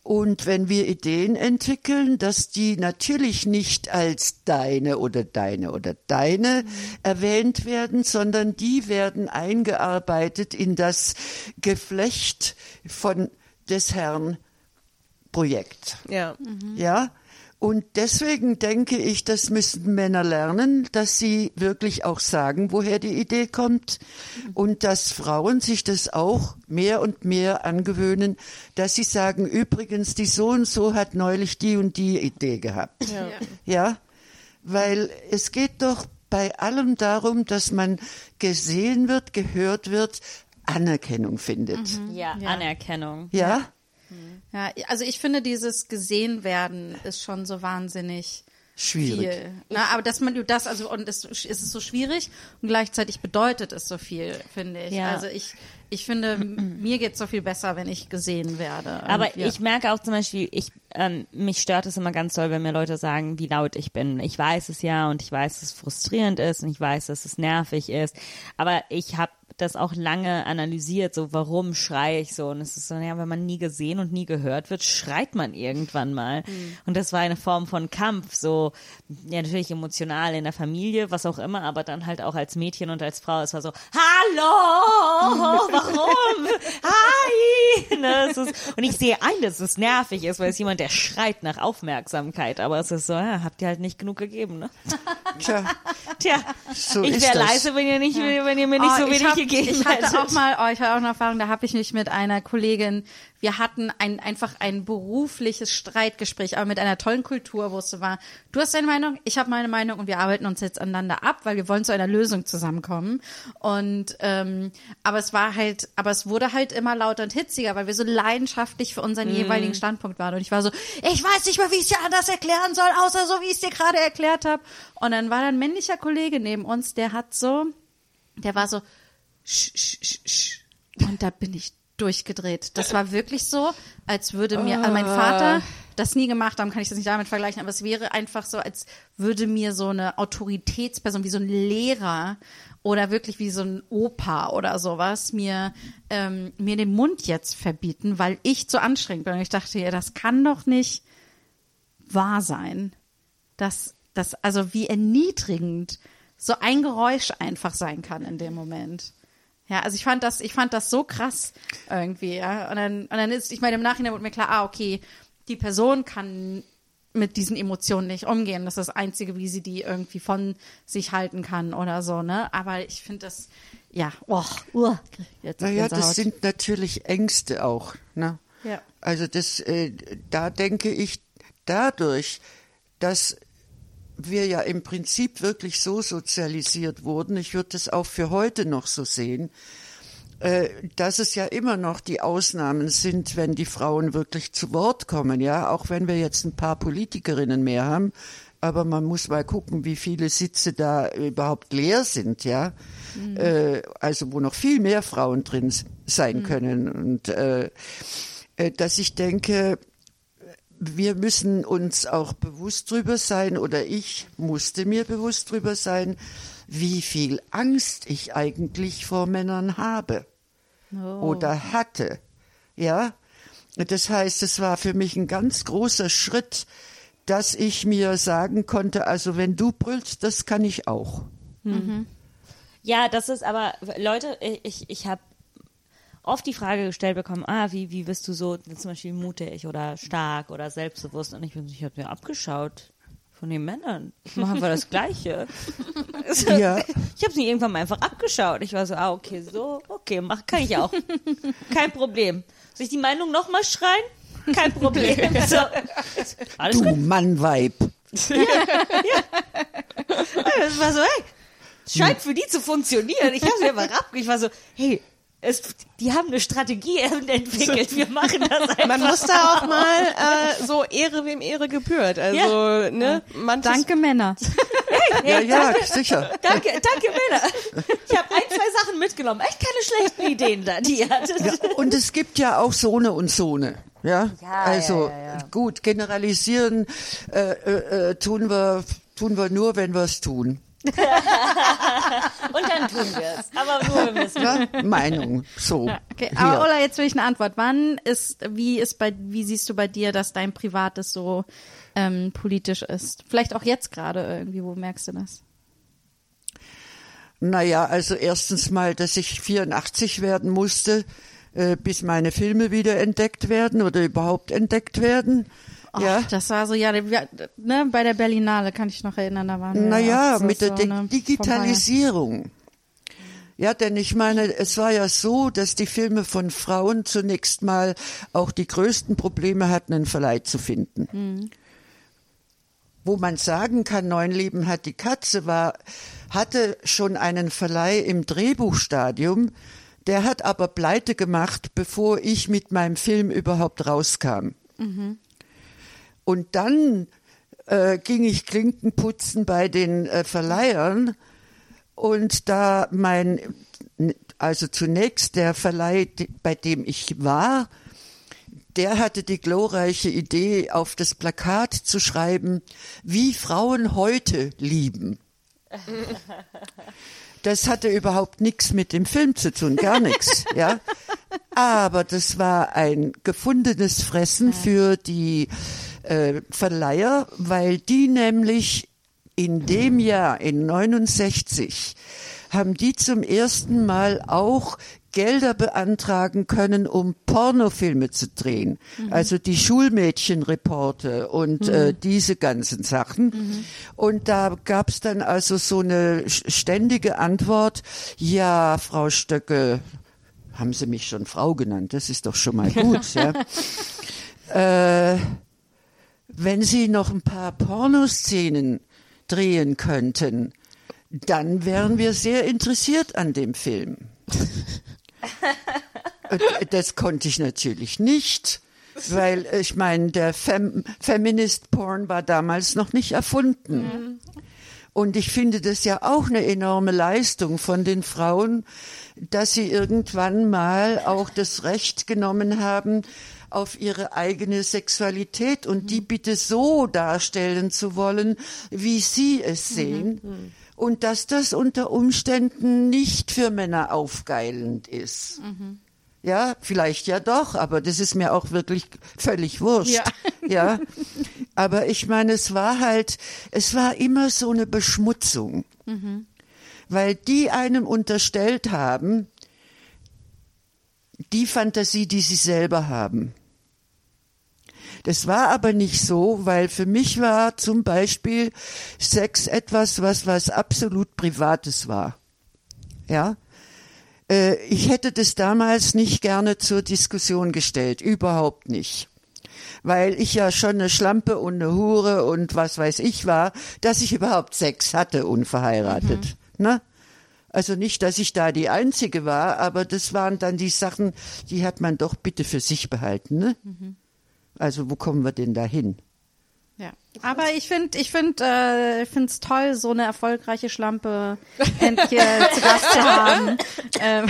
Und wenn wir Ideen entwickeln, dass die natürlich nicht als deine oder deine oder deine erwähnt werden, sondern die werden eingearbeitet in das Geflecht von des Herrn Projekt. ja. Ja? Und deswegen denke ich, das müssen Männer lernen, dass sie wirklich auch sagen, woher die Idee kommt und dass Frauen sich das auch mehr und mehr angewöhnen, dass sie sagen, übrigens, die so und so hat neulich die und die Idee gehabt. Ja. Ja? Weil es geht doch bei allem darum, dass man gesehen wird, gehört wird, Anerkennung findet. Ja, Ja. Anerkennung. Ja? Ja, also ich finde, dieses gesehen werden ist schon so wahnsinnig Schwierig. viel. Na, aber dass man das, also und es ist es so schwierig und gleichzeitig bedeutet es so viel, finde ich. Ja. Also ich, ich finde, mir geht's so viel besser, wenn ich gesehen werde. Aber Und ja. ich merke auch zum Beispiel, ich, ähm, mich stört es immer ganz doll, wenn mir Leute sagen, wie laut ich bin. Ich weiß es ja und ich weiß, dass es frustrierend ist und ich weiß, dass es nervig ist. Aber ich habe das auch lange analysiert, so warum schreie ich so. Und es ist so, ja, wenn man nie gesehen und nie gehört wird, schreit man irgendwann mal. Und das war eine Form von Kampf, so, ja, natürlich emotional in der Familie, was auch immer, aber dann halt auch als Mädchen und als Frau. Es war so, hallo, warum? Hi! Ne, ist, und ich sehe ein, dass es nervig ist, weil es jemand, der schreit nach Aufmerksamkeit. Aber es ist so, ja, habt ihr halt nicht genug gegeben, ne? Tja, Tja, So ich wäre leise, wenn ihr nicht, wenn ihr mir nicht Oh, so wenig gegeben Ich hatte hättet. auch mal, oh, ich hatte auch eine Erfahrung, da habe ich mich mit einer Kollegin, wir hatten ein, einfach ein berufliches Streitgespräch, aber mit einer tollen Kultur, wo es so war, du hast deine Meinung, ich habe meine Meinung und wir arbeiten uns jetzt aneinander ab, weil wir wollen zu einer Lösung zusammenkommen. Und ähm, aber es war halt, aber es wurde halt immer lauter und hitziger, weil wir so leidenschaftlich für unseren jeweiligen Standpunkt waren. Und ich war so, ich weiß nicht mehr, wie ich es dir anders erklären soll, außer so, wie ich es dir gerade erklärt habe. Und dann war da ein männlicher Kollege neben uns, der hat so, der war so, sch, sch, sch, sch. und da bin ich durchgedreht. Das war wirklich so, als würde mir, also mein Vater das nie gemacht haben, kann ich das nicht damit vergleichen, aber es wäre einfach so, als würde mir so eine Autoritätsperson, wie so ein Lehrer oder wirklich wie so ein Opa oder sowas mir, ähm, mir den Mund jetzt verbieten, weil ich zu anstrengend bin. Und ich dachte, ja, das kann doch nicht wahr sein. Dass, dass, also wie erniedrigend so ein Geräusch einfach sein kann in dem Moment. Ja, also ich fand das, ich fand das so krass irgendwie, ja. Und dann, und dann ist, ich meine, im Nachhinein wurde mir klar, ah, okay, die Person kann mit diesen Emotionen nicht umgehen. Das ist das Einzige, wie sie die irgendwie von sich halten kann oder so, ne? Aber ich finde das, ja, oh, uh, jetzt Naja, das sind natürlich Ängste auch. Ne? Ja. Also das, äh, da denke ich, dadurch, dass wir ja im Prinzip wirklich so sozialisiert wurden, ich würde das auch für heute noch so sehen, äh, dass es ja immer noch die Ausnahmen sind, wenn die Frauen wirklich zu Wort kommen, ja, auch wenn wir jetzt ein paar Politikerinnen mehr haben, aber man muss mal gucken, wie viele Sitze da überhaupt leer sind, ja, äh, also wo noch viel mehr Frauen drin sein können. Und äh, äh, dass ich denke, wir müssen uns auch bewusst drüber sein oder ich musste mir bewusst drüber sein, wie viel Angst ich eigentlich vor Männern habe oder hatte. Ja, das heißt, es war für mich ein ganz großer Schritt, dass ich mir sagen konnte, also wenn du brüllst, das kann ich auch. Ja, das ist aber, Leute, ich, ich habe oft die Frage gestellt bekommen, ah, wie, wie bist du so zum Beispiel mutig oder stark oder selbstbewusst? Und ich bin, ich habe mir abgeschaut von den Männern. Ich mache einfach das Gleiche. Also, Ja. Ich habe sie irgendwann mal einfach abgeschaut. Ich war so, ah, okay, so, okay, mach, kann ich auch. Kein Problem. Soll ich die Meinung nochmal schreien? Kein Problem. So, alles Du gut. Mannweib. Das war so, hey, es scheint für die zu funktionieren. Ich habe sie einfach ab. Ich war so, hey, es, die haben eine Strategie entwickelt. Wir machen das einfach. Man muss da auch mal äh, so Ehre wem Ehre gebührt. Also, ne, manches, Danke, Männer. Ja, ja, sicher. Danke, danke, Männer. Ich habe ein, zwei Sachen mitgenommen. Echt keine schlechten Ideen da, die ihr hattet. Ja, und es gibt ja auch Sohne und Sohne. Ja, also gut, generalisieren äh, äh, äh, tun wir tun wir nur, wenn wir es tun. Und dann tun wir es. Aber nur, wenn wir es. Ja? Meinung, so. Okay, Hier. aber Ola, jetzt will ich eine Antwort. Wann ist, wie ist bei, wie siehst du bei dir, dass dein Privates so ähm, politisch ist? Vielleicht auch jetzt gerade irgendwie, wo merkst du das? Naja, also erstens mal, dass ich 84 werden musste, äh, bis meine Filme wieder entdeckt werden oder überhaupt entdeckt werden. Och, ja. Das war so, ja, ne, bei der Berlinale kann ich noch erinnern, da waren wir Naja, so, mit der so Digitalisierung. Ja, denn ich meine, es war ja so, dass die Filme von Frauen zunächst mal auch die größten Probleme hatten, einen Verleih zu finden. Wo man sagen kann, Neun Leben hat die Katze war, hatte schon einen Verleih im Drehbuchstadium, der hat aber pleite gemacht, bevor ich mit meinem Film überhaupt rauskam. Und dann äh, ging ich Klinken putzen bei den äh, Verleihern und da mein, also zunächst der Verleih, bei dem ich war, der hatte die glorreiche Idee, auf das Plakat zu schreiben, wie Frauen heute lieben. Das hatte überhaupt nichts mit dem Film zu tun, gar nichts, ja. Aber das war ein gefundenes Fressen für die äh, Verleiher, weil die nämlich in dem Jahr, in 69, haben die zum ersten Mal auch Gelder beantragen können, um Pornofilme zu drehen. Also die Schulmädchenreporte und äh, diese ganzen Sachen. Und da gab es dann also so eine ständige Antwort, ja, Frau Stöcke, haben sie mich schon Frau genannt, das ist doch schon mal gut, ja. Äh, wenn sie noch ein paar Pornoszenen drehen könnten, dann wären wir sehr interessiert an dem Film. Das konnte ich natürlich nicht, weil ich meine, der Fem Feminist Porn war damals noch nicht erfunden. Und ich finde das ja auch eine enorme Leistung von den Frauen, dass sie irgendwann mal auch das Recht genommen haben, auf ihre eigene Sexualität und die bitte so darstellen zu wollen, wie sie es sehen. Und dass das unter Umständen nicht für Männer aufgeilend ist. Ja, vielleicht ja doch, aber das ist mir auch wirklich völlig wurscht. Ja. ja. Aber ich meine, es war halt, es war immer so eine Beschmutzung. Weil die einem unterstellt haben, die Fantasie, die sie selber haben. Das war aber nicht so, weil für mich war zum Beispiel Sex etwas, was was absolut Privates war. Ja, äh, ich hätte das damals nicht gerne zur Diskussion gestellt, überhaupt nicht. Weil ich ja schon eine Schlampe und eine Hure und was weiß ich war, dass ich überhaupt Sex hatte, unverheiratet. Ne? Also nicht, dass ich da die Einzige war, aber das waren dann die Sachen, die hat man doch bitte für sich behalten. Ne? Also wo kommen wir denn da hin? Ja. Aber ich finde, ich finde, äh, ich finde es toll, so eine erfolgreiche Schlampe endlich äh, zu Gast zu haben. Ähm,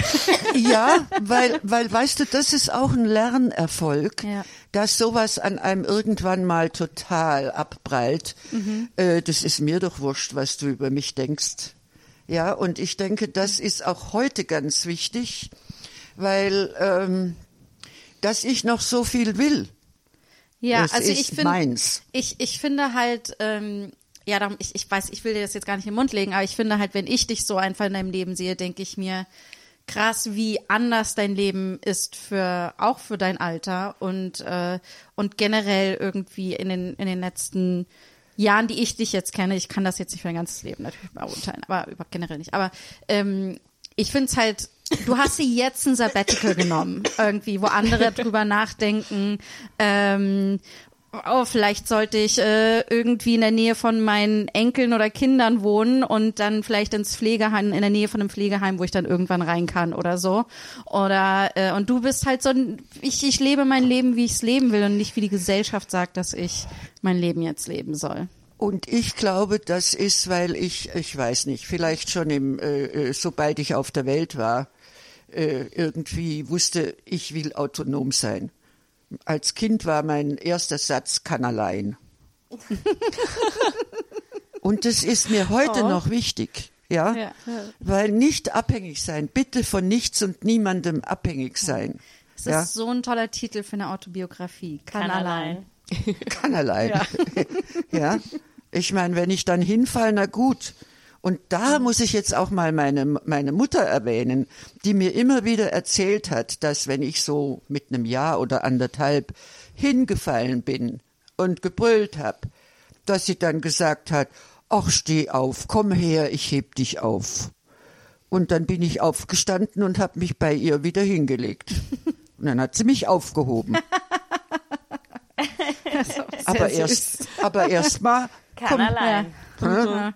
Ja, weil, weil, weißt du, das ist auch ein Lernerfolg, Ja. dass sowas an einem irgendwann mal total abprallt. Äh, das ist mir doch wurscht, was du über mich denkst. Ja, und ich denke, das ist auch heute ganz wichtig, weil, ähm, dass ich noch so viel will. ja, das also ich finde, ich, ich finde halt, ähm, ja, darum, ich, ich weiß, ich will dir das jetzt gar nicht im Mund legen, aber ich finde halt, wenn ich dich so einfach in deinem Leben sehe, denke ich mir, krass, wie anders dein Leben ist für auch für dein Alter und äh, und generell irgendwie in den in den letzten Jahren, die ich dich jetzt kenne, ich kann das jetzt nicht für dein ganzes Leben natürlich beurteilen, aber über, generell nicht. Aber ähm, ich finde es halt, du hast dir jetzt ein Sabbatical genommen, irgendwie, wo andere drüber nachdenken, ähm, oh, vielleicht sollte ich äh, irgendwie in der Nähe von meinen Enkeln oder Kindern wohnen und dann vielleicht ins Pflegeheim, in der Nähe von einem Pflegeheim, wo ich dann irgendwann rein kann oder so. Oder äh, und du bist halt so ein, ich, ich lebe mein Leben, wie ich es leben will und nicht wie die Gesellschaft sagt, dass ich mein Leben jetzt leben soll. Und ich glaube, das ist, weil ich, ich weiß nicht, vielleicht schon im, äh, äh, sobald ich auf der Welt war, äh, irgendwie wusste, ich will autonom sein. Als Kind war mein erster Satz kann allein. Und das ist mir heute noch wichtig. Ja? Ja. weil nicht abhängig sein, bitte von nichts und niemandem abhängig sein. Das Ja. ist so ein toller Titel für eine Autobiografie. Kann, allein. Kann allein. Ja. Ich meine, wenn ich dann hinfall, na gut. Und da muss ich jetzt auch mal meine, meine Mutter erwähnen, die mir immer wieder erzählt hat, dass wenn ich so mit einem Jahr oder anderthalb hingefallen bin und gebrüllt habe, dass sie dann gesagt hat, ach steh auf, komm her, ich heb dich auf. Und dann bin ich aufgestanden und habe mich bei ihr wieder hingelegt. Und dann hat sie mich aufgehoben. aber erst, aber erst mal Kann allein. Ja.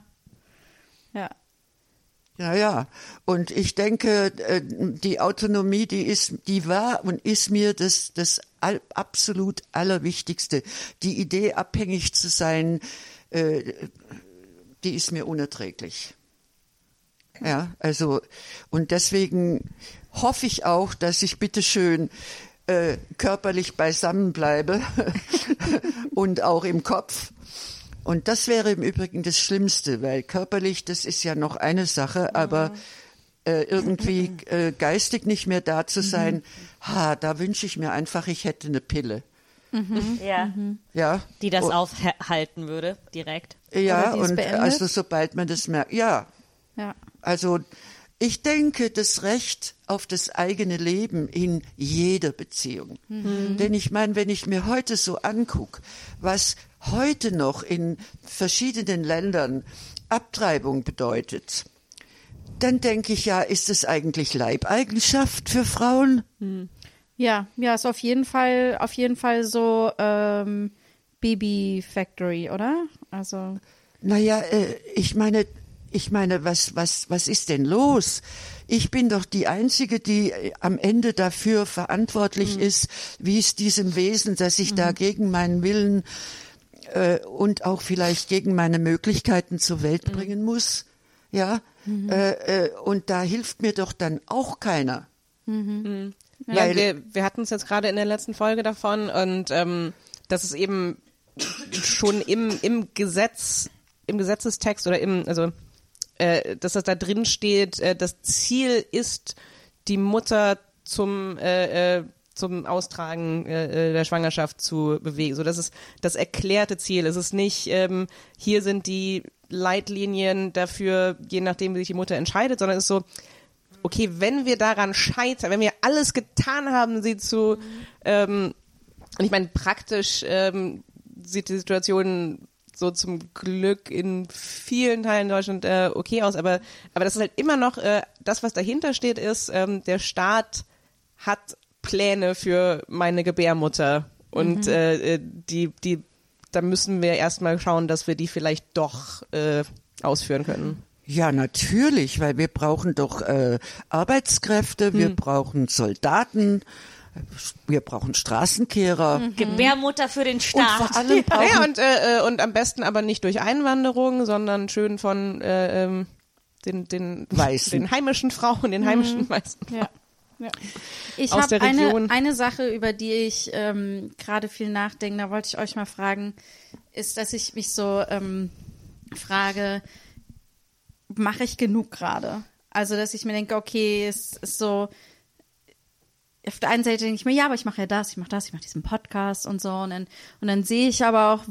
Ja. Ja, ja. Und ich denke, äh, die Autonomie, die ist, die war und ist mir das, das absolut Allerwichtigste. Die Idee, abhängig zu sein, äh, die ist mir unerträglich. Ja, also, und deswegen hoffe ich auch, dass ich bitteschön äh, körperlich beisammen bleibe und auch im Kopf. Und das wäre im Übrigen das Schlimmste, weil körperlich, das ist ja noch eine Sache, aber äh, irgendwie äh, geistig nicht mehr da zu sein, ha, da wünsche ich mir einfach, ich hätte eine Pille. Ja. Ja. Die das Oh, aufhalten würde, direkt. Ja, und beendet? also sobald man das merkt, ja, Ja. Also ich denke, das Recht auf das eigene Leben in jeder Beziehung. Denn ich meine, wenn ich mir heute so angucke, was heute noch in verschiedenen Ländern Abtreibung bedeutet, dann denke ich ja, ist es eigentlich Leibeigenschaft für Frauen? Ja, ja, ist auf jeden Fall, auf jeden Fall so ähm, Baby Factory, oder? Also Naja, äh, ich meine, ich meine, was, was, was ist denn los? Ich bin doch die Einzige, die äh, am Ende dafür verantwortlich ist, wie es diesem Wesen, das ich da gegen meinen Willen äh, und auch vielleicht gegen meine Möglichkeiten zur Welt bringen muss. Ja, äh, äh, und da hilft mir doch dann auch keiner. Ja, Weil- wir, wir hatten es jetzt gerade in der letzten Folge davon und ähm, dass es eben schon im, im Gesetz, im Gesetzestext oder im, also äh, dass das da drin steht, äh, das Ziel ist, die Mutter zum äh, äh, zum Austragen äh, äh, der Schwangerschaft zu bewegen. So, das ist das erklärte Ziel. Es ist nicht, ähm, hier sind die Leitlinien dafür, je nachdem, wie sich die Mutter entscheidet, sondern es ist so, okay, wenn wir daran scheitern, wenn wir alles getan haben, sie zu, ähm, und ich meine, praktisch ähm, sieht die Situation so zum Glück in vielen Teilen Deutschland äh, okay aus, aber, aber das ist halt immer noch, äh, das, was dahinter steht, ist, ähm, der Staat hat Pläne für meine Gebärmutter. Und äh, äh, die, die, da müssen wir erstmal schauen, dass wir die vielleicht doch äh, ausführen können. Ja, natürlich, weil wir brauchen doch äh, Arbeitskräfte, wir brauchen Soldaten, wir brauchen Straßenkehrer. Gebärmutter für den Und Staat. vor allem brauchen Ja, und, äh, äh, und am besten aber nicht durch Einwanderung, sondern schön von äh, ähm, den, den, Weißen. den heimischen Frauen, den heimischen Weißen. Ja. ja. Ich habe eine, eine Sache, über die ich ähm, gerade viel nachdenke, da wollte ich euch mal fragen, ist, dass ich mich so ähm, frage, mache ich genug gerade? Also, dass ich mir denke, okay, es ist so, auf der einen Seite denke ich mir, ja, aber ich mache ja das, ich mache das, ich mache diesen Podcast und so. Und dann, und dann sehe ich aber auch,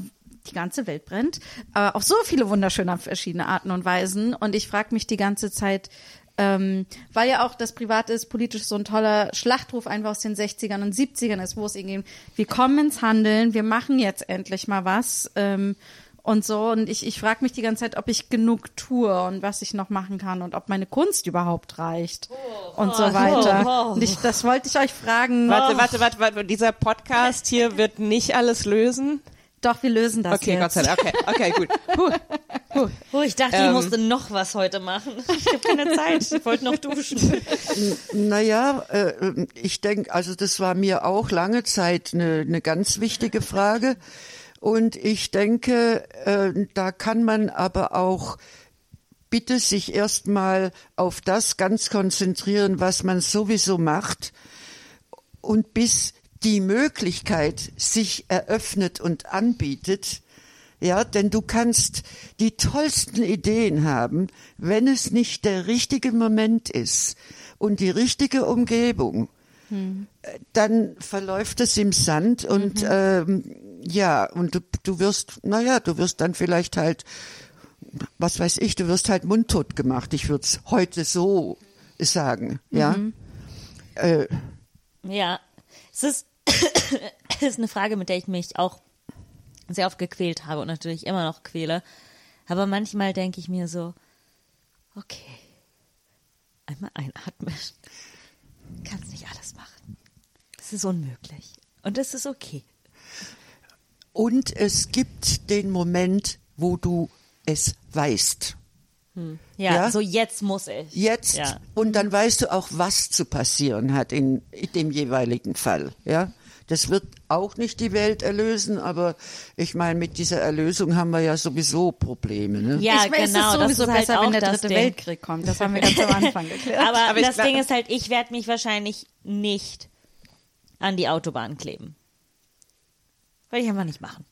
die ganze Welt brennt, aber auf so viele wunderschöne verschiedene Arten und Weisen. Und ich frage mich die ganze Zeit, ähm, weil ja auch das Privat ist, politisch so ein toller Schlachtruf einfach aus den 60ern und 70ern ist, wo es irgendwie, wir kommen ins Handeln, wir machen jetzt endlich mal was. Ähm, und so. Und ich, ich frage mich die ganze Zeit, ob ich genug tue und was ich noch machen kann und ob meine Kunst überhaupt reicht und so weiter. Und ich, das wollte ich euch fragen. Warte, warte, warte, warte, dieser Podcast hier wird nicht alles lösen. Doch, wir lösen das Okay, jetzt. Gott sei Dank. Okay, okay, gut. Puh. Oh, ich dachte, Ähm. ich musste noch was heute machen. Ich habe keine Zeit. Ich wollte noch duschen. Naja, äh, ich denke, also das war mir auch lange Zeit eine, eine ganz wichtige Frage. Und ich denke, äh, da kann man aber auch bitte sich erstmal auf das ganz konzentrieren, was man sowieso macht. Und bis die Möglichkeit sich eröffnet und anbietet, ja, denn du kannst die tollsten Ideen haben, wenn es nicht der richtige Moment ist und die richtige Umgebung, äh, dann verläuft es im Sand und ähm, ja, und du, du wirst, naja, du wirst dann vielleicht halt, was weiß ich, du wirst halt mundtot gemacht. Ich würde es heute so sagen, ja. Äh, Ja, es ist, es ist eine Frage, mit der ich mich auch sehr oft gequält habe und natürlich immer noch quäle. Aber manchmal denke ich mir so, okay, einmal einatmen. Kannst nicht alles machen. Es ist unmöglich. Und es ist okay. Und es gibt den Moment, wo du es weißt. Ja, Ja? so jetzt muss ich. Jetzt. Ja. Und dann weißt du auch, was zu passieren hat in, in dem jeweiligen Fall. Ja. Das wird auch nicht die Welt erlösen, aber ich meine, mit dieser Erlösung haben wir ja sowieso Probleme. Ne? Ja, ich, es genau. ist sowieso das ist halt besser, auch wenn der das dritte Ding. Weltkrieg kommt. Das haben wir ganz am Anfang geklärt. Aber, Aber das glaub- Ding ist halt, ich werde mich wahrscheinlich nicht an die Autobahn kleben. Will ich einfach nicht machen.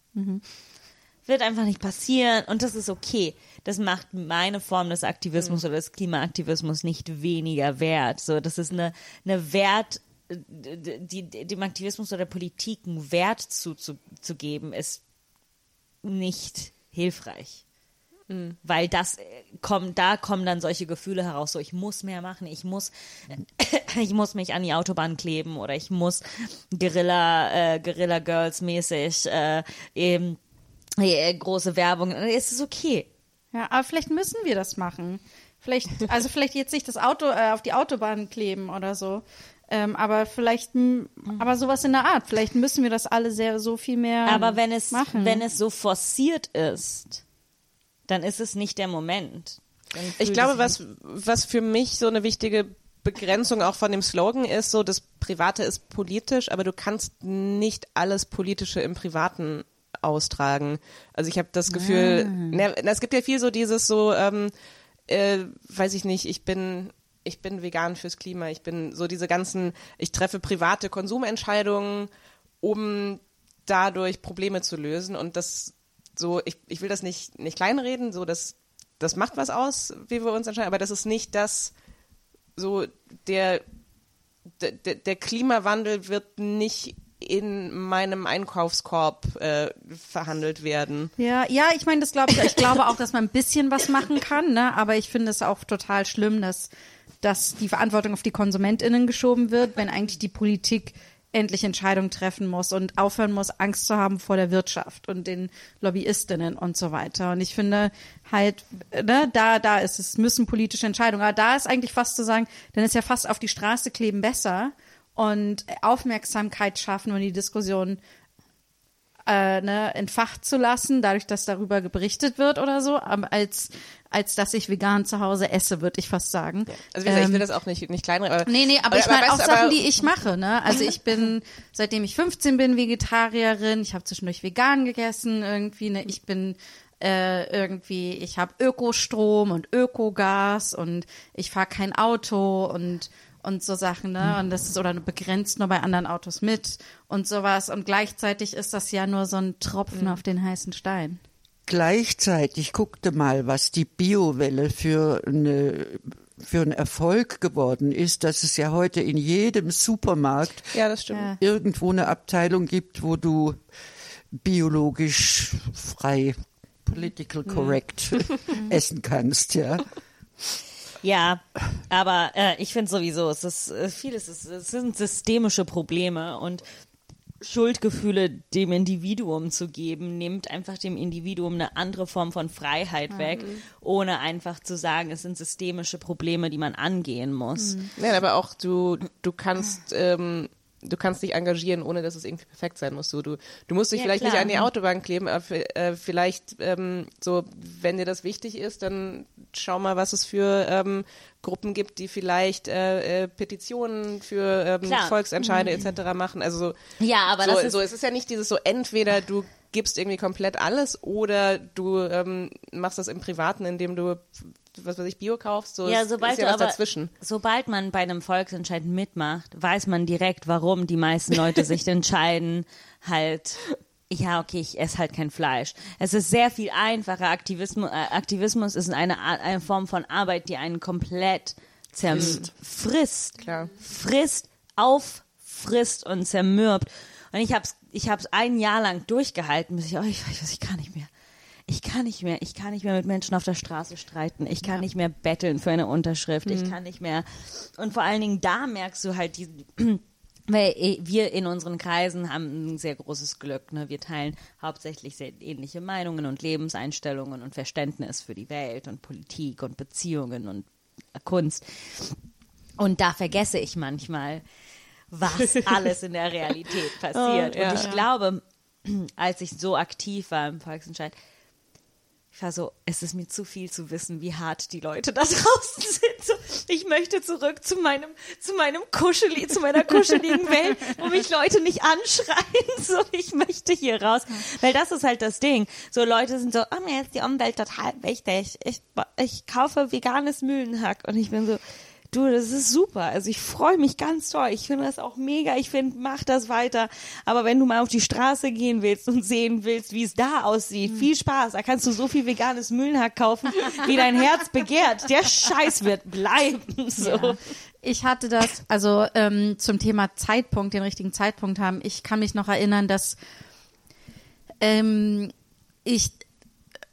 Wird einfach nicht passieren und das ist okay. Das macht meine Form des Aktivismus oder des Klimaaktivismus nicht weniger wert. So, das ist eine, eine Wert, die, dem Aktivismus oder der Politik einen Wert zuzugeben, ist nicht hilfreich. Weil das äh, kommt, da kommen dann solche Gefühle heraus, so ich muss mehr machen, ich muss, ich muss mich an die Autobahn kleben oder ich muss Guerilla, äh, Guerilla Girls mäßig äh, eben äh, große Werbung. Es ist okay. Ja, aber vielleicht müssen wir das machen. Vielleicht, also vielleicht jetzt nicht das Auto äh, auf die Autobahn kleben oder so. Ähm, aber vielleicht, aber sowas in der Art. Vielleicht müssen wir das alle sehr so viel mehr Aber wenn es, machen. wenn es so forciert ist, dann ist es nicht der Moment. Ich glaube, was, was für mich so eine wichtige Begrenzung auch von dem Slogan ist, so das Private ist politisch, aber du kannst nicht alles Politische im Privaten austragen. Also ich habe das Gefühl, na, na, es gibt ja viel so dieses so, ähm, äh, weiß ich nicht, ich bin ich bin vegan fürs Klima, ich bin so diese ganzen, ich treffe private Konsumentscheidungen, um dadurch Probleme zu lösen und das so, ich, ich will das nicht, nicht kleinreden, so das, das macht was aus, wie wir uns entscheiden, aber das ist nicht das, so der, der, der Klimawandel wird nicht in meinem Einkaufskorb äh, verhandelt werden. Ja, ja, ich meine, das glaube ich. Ich glaube auch, dass man ein bisschen was machen kann, ne? Aber ich finde es auch total schlimm, dass, dass die Verantwortung auf die KonsumentInnen geschoben wird, wenn eigentlich die Politik endlich Entscheidungen treffen muss und aufhören muss, Angst zu haben vor der Wirtschaft und den LobbyistInnen und so weiter. Und ich finde halt, ne, da, da ist es, müssen politische Entscheidungen. Aber da ist eigentlich fast zu sagen, dann ist ja fast auf die Straße kleben besser und Aufmerksamkeit schaffen und die Diskussion äh, ne, entfacht zu lassen, dadurch, dass darüber berichtet wird oder so, aber als, als dass ich vegan zu Hause esse, würde ich fast sagen. Also wie gesagt, ich will Ähm, das auch nicht, nicht kleinreden. Aber, Nee, nee, aber, ich meine auch Sachen, aber- die ich mache, ne? Also ich bin, seitdem ich 15 bin, Vegetarierin, ich habe zwischendurch vegan gegessen irgendwie, ne? Ich bin äh, irgendwie, ich habe Ökostrom und Ökogas und ich fahre kein Auto und und so Sachen, ne? Und das ist oder begrenzt nur bei anderen Autos mit und sowas. Und gleichzeitig ist das ja nur so ein Tropfen auf den heißen Stein. Gleichzeitig guckte mal, was die Biowelle für eine für einen Erfolg geworden ist, dass es ja heute in jedem Supermarkt Ja, das stimmt. Ja. irgendwo eine Abteilung gibt, wo du biologisch frei, political correct essen kannst, ja. Ja, aber äh, ich finde sowieso, es ist äh, vieles, ist, es sind systemische Probleme und Schuldgefühle dem Individuum zu geben, nimmt einfach dem Individuum eine andere Form von Freiheit weg, ohne einfach zu sagen, es sind systemische Probleme, die man angehen muss. Nein, aber auch du, du kannst, ähm, du kannst dich engagieren, ohne dass es irgendwie perfekt sein muss. Du, du, du musst dich Ja, vielleicht nicht klar. an die Autobahn kleben, aber äh, vielleicht ähm, so, wenn dir das wichtig ist, dann schau mal, was es für ähm, Gruppen gibt, die vielleicht äh, äh, Petitionen für ähm. Volksentscheide etc. machen. Also so, Ja, aber so, das ist so, es ist ja nicht dieses so, entweder du gibst irgendwie komplett alles oder du ähm, machst das im Privaten, indem du was weiß ich, Bio kaufst. So, Ja, sobald ist ja was aber, dazwischen. sobald man bei einem Volksentscheid mitmacht, weiß man direkt, warum die meisten Leute sich entscheiden, halt, ja, okay, ich esse halt kein Fleisch. Es ist sehr viel einfacher. Aktivismus, äh, Aktivismus ist eine, Art- eine Form von Arbeit, die einen komplett zerfrisst. Klar. Frisst, auffrisst und zermürbt. Und ich hab's, ich hab's ein Jahr lang durchgehalten, bis ich, oh, ich weiß, ich kann nicht mehr. Ich kann nicht mehr, ich kann nicht mehr mit Menschen auf der Straße streiten. Ich kann nicht mehr betteln für eine Unterschrift. Ich kann nicht mehr. Und vor allen Dingen da merkst du halt die, weil eh, wir in unseren Kreisen haben ein sehr großes Glück. Ne? Wir teilen hauptsächlich sehr ähnliche Meinungen und Lebenseinstellungen und Verständnis für die Welt und Politik und Beziehungen und Kunst. Und da vergesse ich manchmal, was alles in der Realität passiert. Oh, ja. Und ich glaube, als ich so aktiv war im Volksentscheid, ich war so, es ist mir zu viel zu wissen, wie hart die Leute da draußen sind. So, ich möchte zurück zu meinem, zu meinem Kuscheli, zu meiner kuscheligen Welt, wo mich Leute nicht anschreien. So, ich möchte hier raus. Weil das ist halt das Ding. So Leute sind so, oh, mir ist die Umwelt total wichtig. Ich, ich kaufe veganes Mühlenhack. Und ich bin so, Du, das ist super. Also ich freue mich ganz toll. Ich finde das auch mega. Ich finde, mach das weiter. Aber wenn du mal auf die Straße gehen willst und sehen willst, wie es da aussieht, Hm. viel Spaß. Da kannst du so viel veganes Mühlenhack kaufen, wie dein Herz begehrt. Der Scheiß wird bleiben. So. Ja. Ich hatte das, also ähm, zum Thema Zeitpunkt, den richtigen Zeitpunkt haben. Ich kann mich noch erinnern, dass ähm, ich,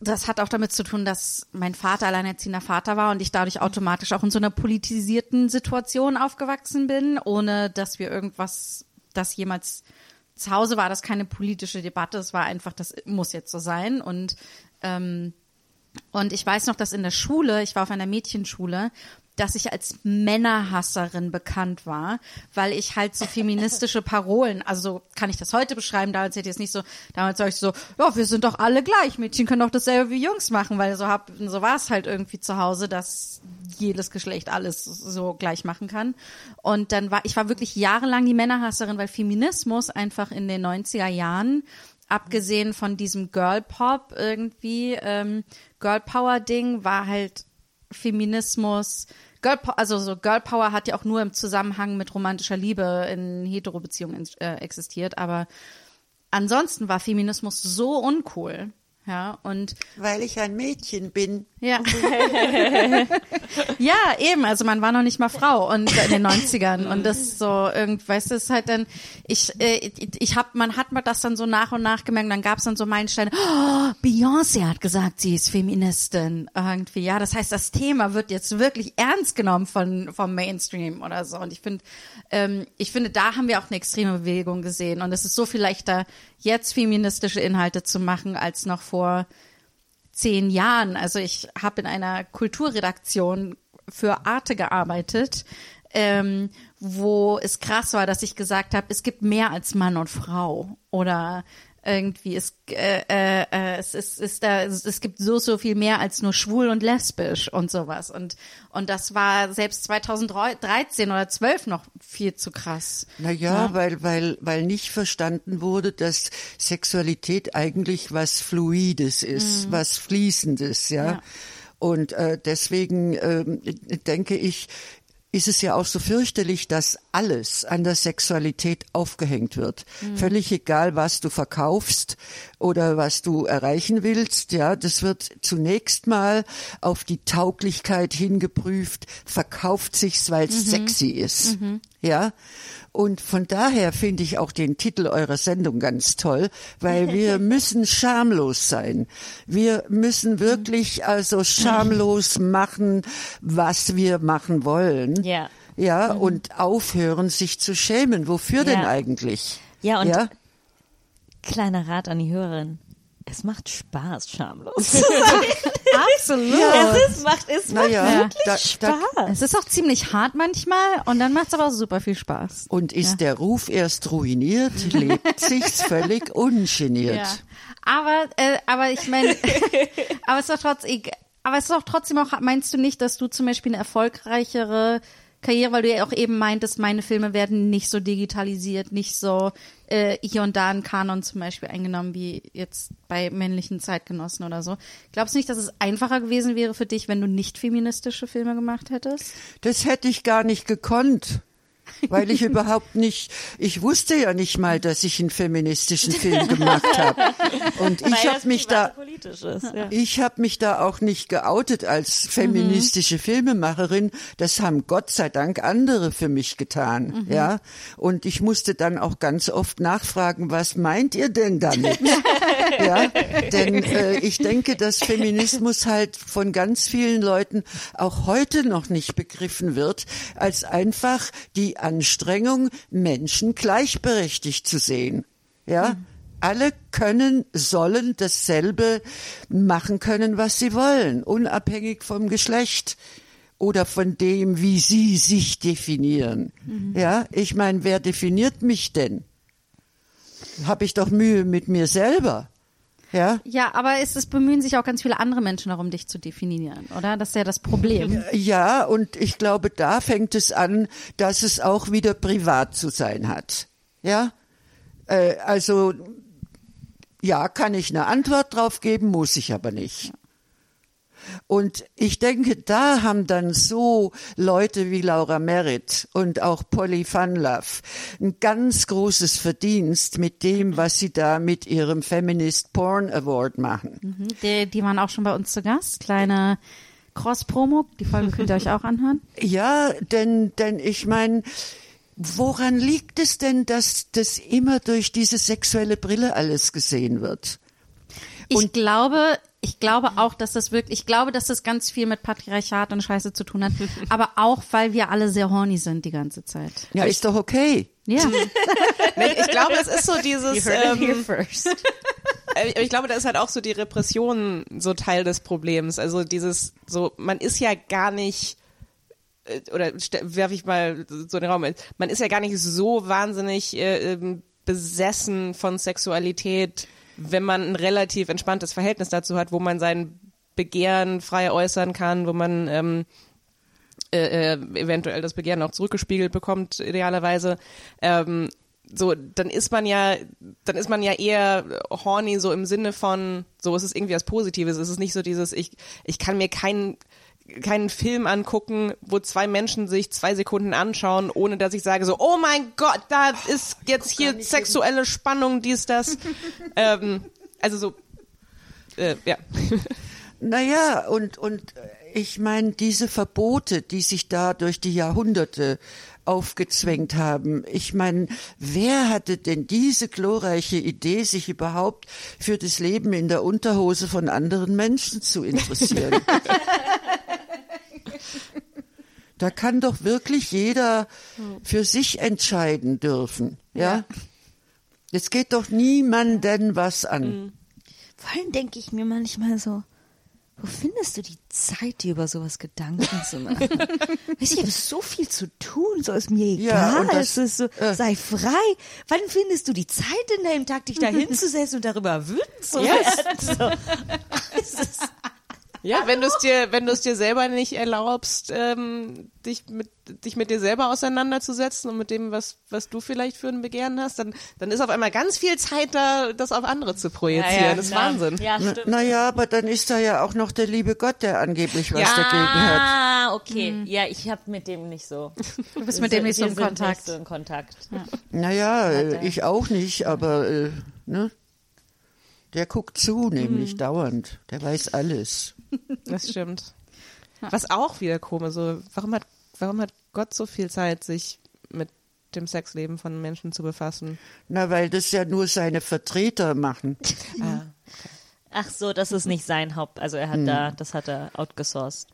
das hat auch damit zu tun, dass mein Vater alleinerziehender Vater war und ich dadurch automatisch auch in so einer politisierten Situation aufgewachsen bin, ohne dass wir irgendwas, das jemals zu Hause war, das keine politische Debatte, es war einfach, das muss jetzt so sein. Und ähm, Und ich weiß noch, dass in der Schule, ich war auf einer Mädchenschule, dass ich als Männerhasserin bekannt war, weil ich halt so feministische Parolen, also kann ich das heute beschreiben, damals hätte ich es nicht so, damals war ich so, ja, wir sind doch alle gleich, Mädchen können doch dasselbe wie Jungs machen, weil so hab, so war es halt irgendwie zu Hause, dass jedes Geschlecht alles so gleich machen kann. Und dann war, ich war wirklich jahrelang die Männerhasserin, weil Feminismus einfach in den 90er Jahren abgesehen von diesem Girl Pop irgendwie, ähm, Girl Power Ding, war halt Feminismus. Girl, also so Girl Power hat ja auch nur im Zusammenhang mit romantischer Liebe in Hetero-Beziehungen äh, existiert, aber ansonsten war Feminismus so uncool. Ja, und Weil ich ein Mädchen bin. ja. ja, eben. Also man war noch nicht mal Frau und in den 90ern und das ist so irgend, weißt du, es ist halt dann ich äh, ich hab man hat mal das dann so nach und nach gemerkt, und dann gab es dann so Meilensteine. Oh, Beyoncé hat gesagt, sie ist Feministin irgendwie. Ja, das heißt, das Thema wird jetzt wirklich ernst genommen von vom Mainstream oder so und ich finde ähm, ich finde, da haben wir auch eine extreme Bewegung gesehen und es ist so viel leichter jetzt feministische Inhalte zu machen als noch vor zehn Jahren. Also ich habe in einer Kulturredaktion für Arte gearbeitet, ähm, wo es krass war, dass ich gesagt habe, es gibt mehr als Mann und Frau oder irgendwie es äh, äh, äh, es ist ist da es, gibt so so viel mehr als nur schwul und lesbisch und sowas und und das war selbst 2013 oder 12 noch viel zu krass. Naja, weil, weil, weil nicht verstanden wurde, dass Sexualität eigentlich was Fluides ist, was Fließendes, ja. Ja. Und äh, deswegen ähm, denke ich, ist es ja auch so fürchterlich, dass alles an der Sexualität aufgehängt wird. Völlig egal, was du verkaufst oder was du erreichen willst, ja, das wird zunächst mal auf die Tauglichkeit hingeprüft, verkauft sich's, weil es sexy ist, ja. Und von daher finde ich auch den Titel eurer Sendung ganz toll, weil wir müssen schamlos sein. Wir müssen wirklich also schamlos machen, was wir machen wollen. Ja. Ja, und aufhören, sich zu schämen. Wofür denn Ja. eigentlich? Ja, und ja? Kleiner Rat an die Hörerin. Es macht Spaß, schamlos. Absolut. es ist, macht, es macht Naja, wirklich da- da- Spaß. Es ist auch ziemlich hart manchmal und dann macht es aber auch super viel Spaß. Und ist der Ruf erst ruiniert, lebt sich's völlig ungeniert. Ja. Aber, äh, aber ich meine, aber es ist doch trotzdem, aber es ist doch trotzdem auch, meinst du nicht, dass du zum Beispiel eine erfolgreichere Karriere, weil du ja auch eben meintest, meine Filme werden nicht so digitalisiert, nicht so äh, hier und da ein Kanon zum Beispiel eingenommen wie jetzt bei männlichen Zeitgenossen oder so. Glaubst du nicht, dass es einfacher gewesen wäre für dich, wenn du nicht feministische Filme gemacht hättest? Das hätte ich gar nicht gekonnt. Weil ich überhaupt nicht, ich wusste ja nicht mal, dass ich einen feministischen Film gemacht habe. Und ich habe mich da, politisch ist. Ja. ich habe mich da auch nicht geoutet als feministische Filmemacherin. Das haben Gott sei Dank andere für mich getan, ja. Und ich musste dann auch ganz oft nachfragen, was meint ihr denn damit? ja, denn äh, ich denke, dass Feminismus halt von ganz vielen Leuten auch heute noch nicht begriffen wird, als einfach die Anstrengung, Menschen gleichberechtigt zu sehen. Ja, alle können, sollen dasselbe machen können, was sie wollen, unabhängig vom Geschlecht oder von dem, wie sie sich definieren. Ja, ich meine, wer definiert mich denn? Habe ich doch Mühe mit mir selber. Ja, Ja, aber es, es bemühen sich auch ganz viele andere Menschen darum, dich zu definieren, oder? Das ist ja das Problem. Ja, und ich glaube, da fängt es an, dass es auch wieder privat zu sein hat. Ja, äh, also ja, kann ich eine Antwort drauf geben, muss ich aber nicht. Und ich denke, da haben dann so Leute wie Laura Merritt und auch Polly Funlove ein ganz großes Verdienst mit dem, was sie da mit ihrem Feminist Porn Award machen. Die, die waren auch schon bei uns zu Gast. Kleine Cross-Promo. Die Folge könnt ihr euch auch anhören. Ja, denn, denn ich meine, woran liegt es denn, dass das immer durch diese sexuelle Brille alles gesehen wird? Ich glaube, ich glaube auch, dass das wirklich, ich glaube, dass das ganz viel mit Patriarchat und Scheiße zu tun hat. aber auch, weil wir alle sehr horny sind die ganze Zeit. Ja, ist doch okay. Ja. Ich glaube, es ist so dieses, ähm, first. Äh, ich glaube, da ist halt auch so die Repression so Teil des Problems. Also dieses, so, man ist ja gar nicht, äh, oder werfe ich mal so in den Raum, man ist ja gar nicht so wahnsinnig äh, ähm, besessen von Sexualität, wenn man ein relativ entspanntes Verhältnis dazu hat, wo man sein Begehren frei äußern kann, wo man ähm, äh, äh, eventuell das Begehren auch zurückgespiegelt bekommt, idealerweise. Ähm, so, dann ist man ja, dann ist man ja eher horny so im Sinne von, so ist es irgendwie was Positives. Es ist nicht so dieses, ich, ich kann mir keinen keinen Film angucken, wo zwei Menschen sich zwei Sekunden anschauen, ohne dass ich sage so, oh mein Gott, da ist jetzt hier sexuelle Spannung, dies, das. ähm, also so, äh, ja. Naja, und, und ich meine, diese Verbote, die sich da durch die Jahrhunderte aufgezwängt haben. Ich meine, wer hatte denn diese glorreiche Idee, sich überhaupt für das Leben in der Unterhose von anderen Menschen zu interessieren? da kann doch wirklich jeder für sich entscheiden dürfen, ja? Es geht doch niemanden was an. Vor allem denke ich mir manchmal so, wo findest du die Zeit, dir über sowas Gedanken zu machen? weißt du, ich habe so viel zu tun, so ist mir Ja, egal. und das- es ist so, äh. sei frei. Wann findest du die Zeit in deinem Tag, dich da hinzusetzen und darüber wütend zu Yes. werden? So. Ja, wenn du es dir, wenn du es dir selber nicht erlaubst, ähm, dich mit dich mit dir selber auseinanderzusetzen und mit dem, was was du vielleicht für ein Begehren hast, dann dann ist auf einmal ganz viel Zeit da, das auf andere zu projizieren. das ist klar. Wahnsinn. Ja, Na, stimmt. naja, aber dann ist da ja auch noch der liebe Gott, der angeblich was Ja. dagegen hat. Ah, okay. Ja, ich habe mit dem nicht so. Du bist mit dem nicht so im Kontakt. Nicht so in Kontakt. Naja, äh, ich auch nicht, aber äh, ne? Der guckt zu, nämlich dauernd. Der weiß alles. Das stimmt. Was auch wieder komisch, so warum hat warum hat Gott so viel Zeit, sich mit dem Sexleben von Menschen zu befassen? Na, weil das ja nur seine Vertreter machen. Ah. Ach so, das ist nicht sein Haupt. Also er hat da, das hat er outgesourced.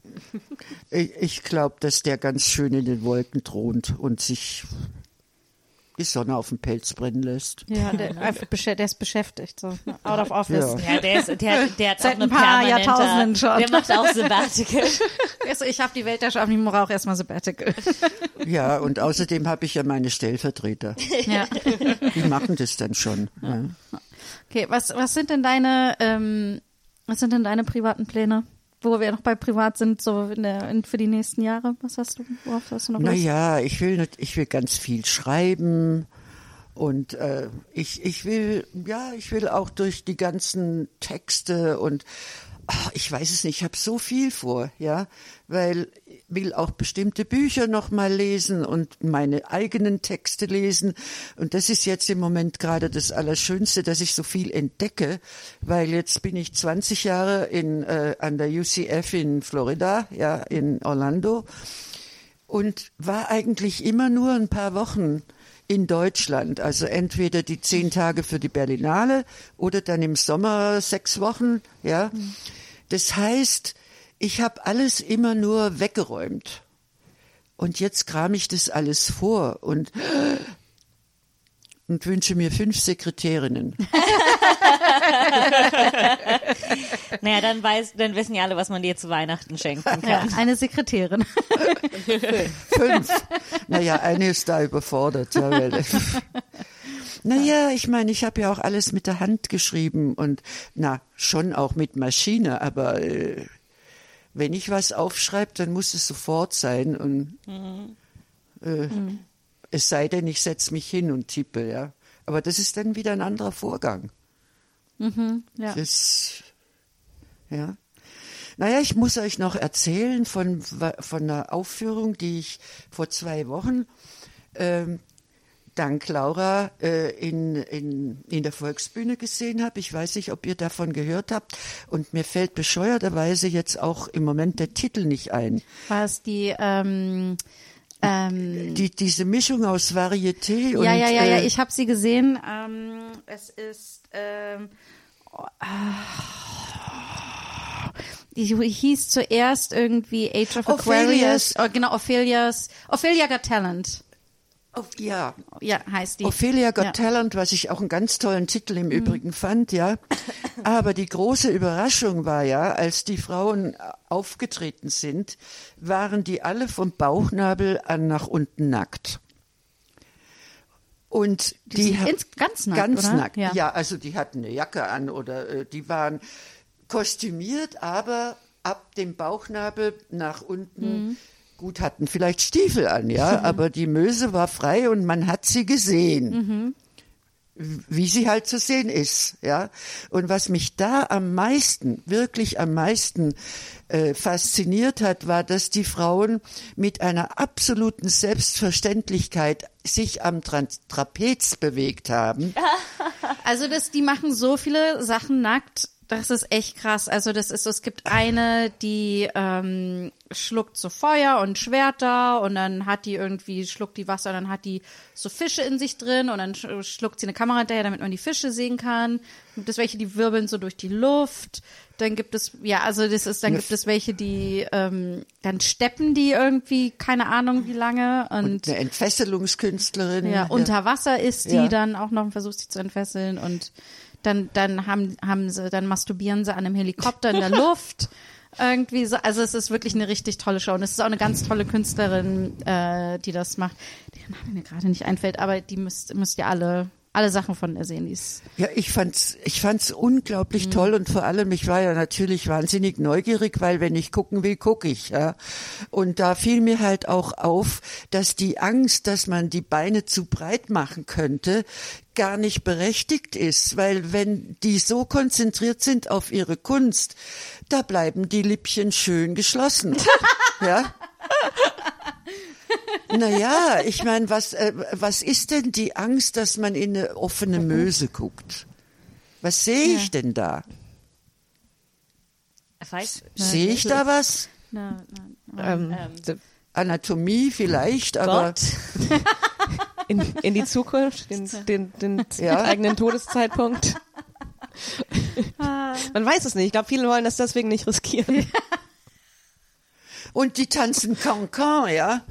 Ich, ich glaube, dass der ganz schön in den Wolken thront und sich die Sonne auf den Pelz brennen lässt. Ja, der, der ist beschäftigt, so out of office. Ja. Ja, der ist, der, der hat Seit auch eine ein paar Jahrtausenden schon. Der macht auch Sabbatical. Also ich habe die Welt der Schaffen, ich brauche erstmal Sabbatical. Ja, und außerdem habe ich ja meine Stellvertreter. ja. Die machen das dann schon. Ja. Okay, was, was sind denn deine, ähm, was sind denn deine privaten Pläne? Wo wir noch bei privat sind, so in der, in, für die nächsten Jahre. Was hast du, worauf hast du noch? Naja, ich will, ich will ganz viel schreiben und äh, ich, ich will, ja, ich will auch durch die ganzen Texte und ach, ich weiß es nicht, ich habe so viel vor, ja, weil ich will auch bestimmte Bücher noch mal lesen und meine eigenen Texte lesen. Und das ist jetzt im Moment gerade das Allerschönste, dass ich so viel entdecke, weil jetzt bin ich 20 Jahre in äh, an der UCF in Florida, ja, in Orlando. Und war eigentlich immer nur ein paar Wochen in Deutschland. Also entweder die zehn Tage für die Berlinale oder dann im Sommer sechs Wochen. Ja, das heißt, ich habe alles immer nur weggeräumt. Und jetzt kram ich das alles vor und und wünsche mir fünf Sekretärinnen. Naja, dann weiß, dann wissen ja alle, was man dir zu Weihnachten schenken kann. Ja, eine Sekretärin. Fünf. naja, eine ist da überfordert. Ja, weil, naja, ich meine, ich habe ja auch alles mit der Hand geschrieben und na, schon auch mit Maschine, aber äh, wenn ich was aufschreibe, dann muss es sofort sein und äh, es sei denn, ich setze mich hin und tippe, ja. Aber das ist dann wieder ein anderer Vorgang. Ja. Das, ja. Naja, ich muss euch noch erzählen von, von einer Aufführung, die ich vor zwei Wochen ähm, dank Laura äh, in, in, in der Volksbühne gesehen habe. Ich weiß nicht, ob ihr davon gehört habt. Und mir fällt bescheuerterweise jetzt auch im Moment der Titel nicht ein. War es die, ähm, ähm, Die, diese Mischung aus Varieté und ja, ja, ja, ja, äh, ich habe sie gesehen. Ähm, es ist, ähm, oh, ah, die hieß zuerst irgendwie Age of Ophelia's. Aquarius. Oh, genau, Ophelia's, Ophelia Got Talent. Ja, Ja, heißt die. Ophelia Got ja. Talent, was ich auch einen ganz tollen Titel im Übrigen fand, ja. Aber die große Überraschung war ja, als die Frauen aufgetreten sind, waren die alle vom Bauchnabel an nach unten nackt. Und die, Die sind ganz nackt, ganz oder? nackt. Ja. Ja. also die hatten eine Jacke an oder äh, die waren kostümiert, aber ab dem Bauchnabel nach unten. Mhm. Gut, hatten vielleicht Stiefel an, ja, aber die Möse war frei und man hat sie gesehen Mhm. wie sie halt zu sehen ist, ja. Und was mich da am meisten, wirklich am meisten äh, fasziniert hat, war, dass die Frauen mit einer absoluten Selbstverständlichkeit sich am Trans Trapez bewegt haben. Also das, die machen so viele Sachen nackt. Das ist echt krass. Also das ist so, es gibt eine, die ähm, schluckt so Feuer und Schwerter und dann hat die irgendwie, schluckt die Wasser und dann hat die so Fische in sich drin und dann sch- schluckt sie eine Kamera hinterher, damit man die Fische sehen kann. Gibt es welche, die wirbeln so durch die Luft. Dann gibt es, ja, also das ist, dann gibt es welche, die ähm, dann steppen die irgendwie, keine Ahnung wie lange und, Eine Entfesselungskünstlerin. ja, unter Wasser ist die Ja. dann auch noch und versucht sich zu entfesseln und dann dann haben haben sie dann masturbieren sie an einem Helikopter in der Luft. Irgendwie so. Also es ist wirklich eine richtig tolle Show. Und es ist auch eine ganz tolle Künstlerin äh, die das macht. Deren Name mir gerade nicht einfällt aber die müsst müsst ihr alle alle Sachen von ihr sehen. Ja, ich fand's, ich fand's unglaublich Mhm. toll und vor allem, ich war ja natürlich wahnsinnig neugierig, weil wenn ich gucken will, gucke ich, ja. Und da fiel mir halt auch auf, dass die Angst, dass man die Beine zu breit machen könnte, gar nicht berechtigt ist, weil wenn die so konzentriert sind auf ihre Kunst, da bleiben die Lippchen schön geschlossen, ja. Naja, ich meine, was, äh, was ist denn die Angst, dass man in eine offene Möse guckt? Was sehe ich denn da? Sehe ich da was? na, na, Ähm, d- Anatomie vielleicht, aber Gott. in, in die Zukunft, den, den, den Ja. eigenen Todeszeitpunkt. Man weiß es nicht. Ich glaube, viele wollen das deswegen nicht riskieren. und die tanzen Cancan, ja?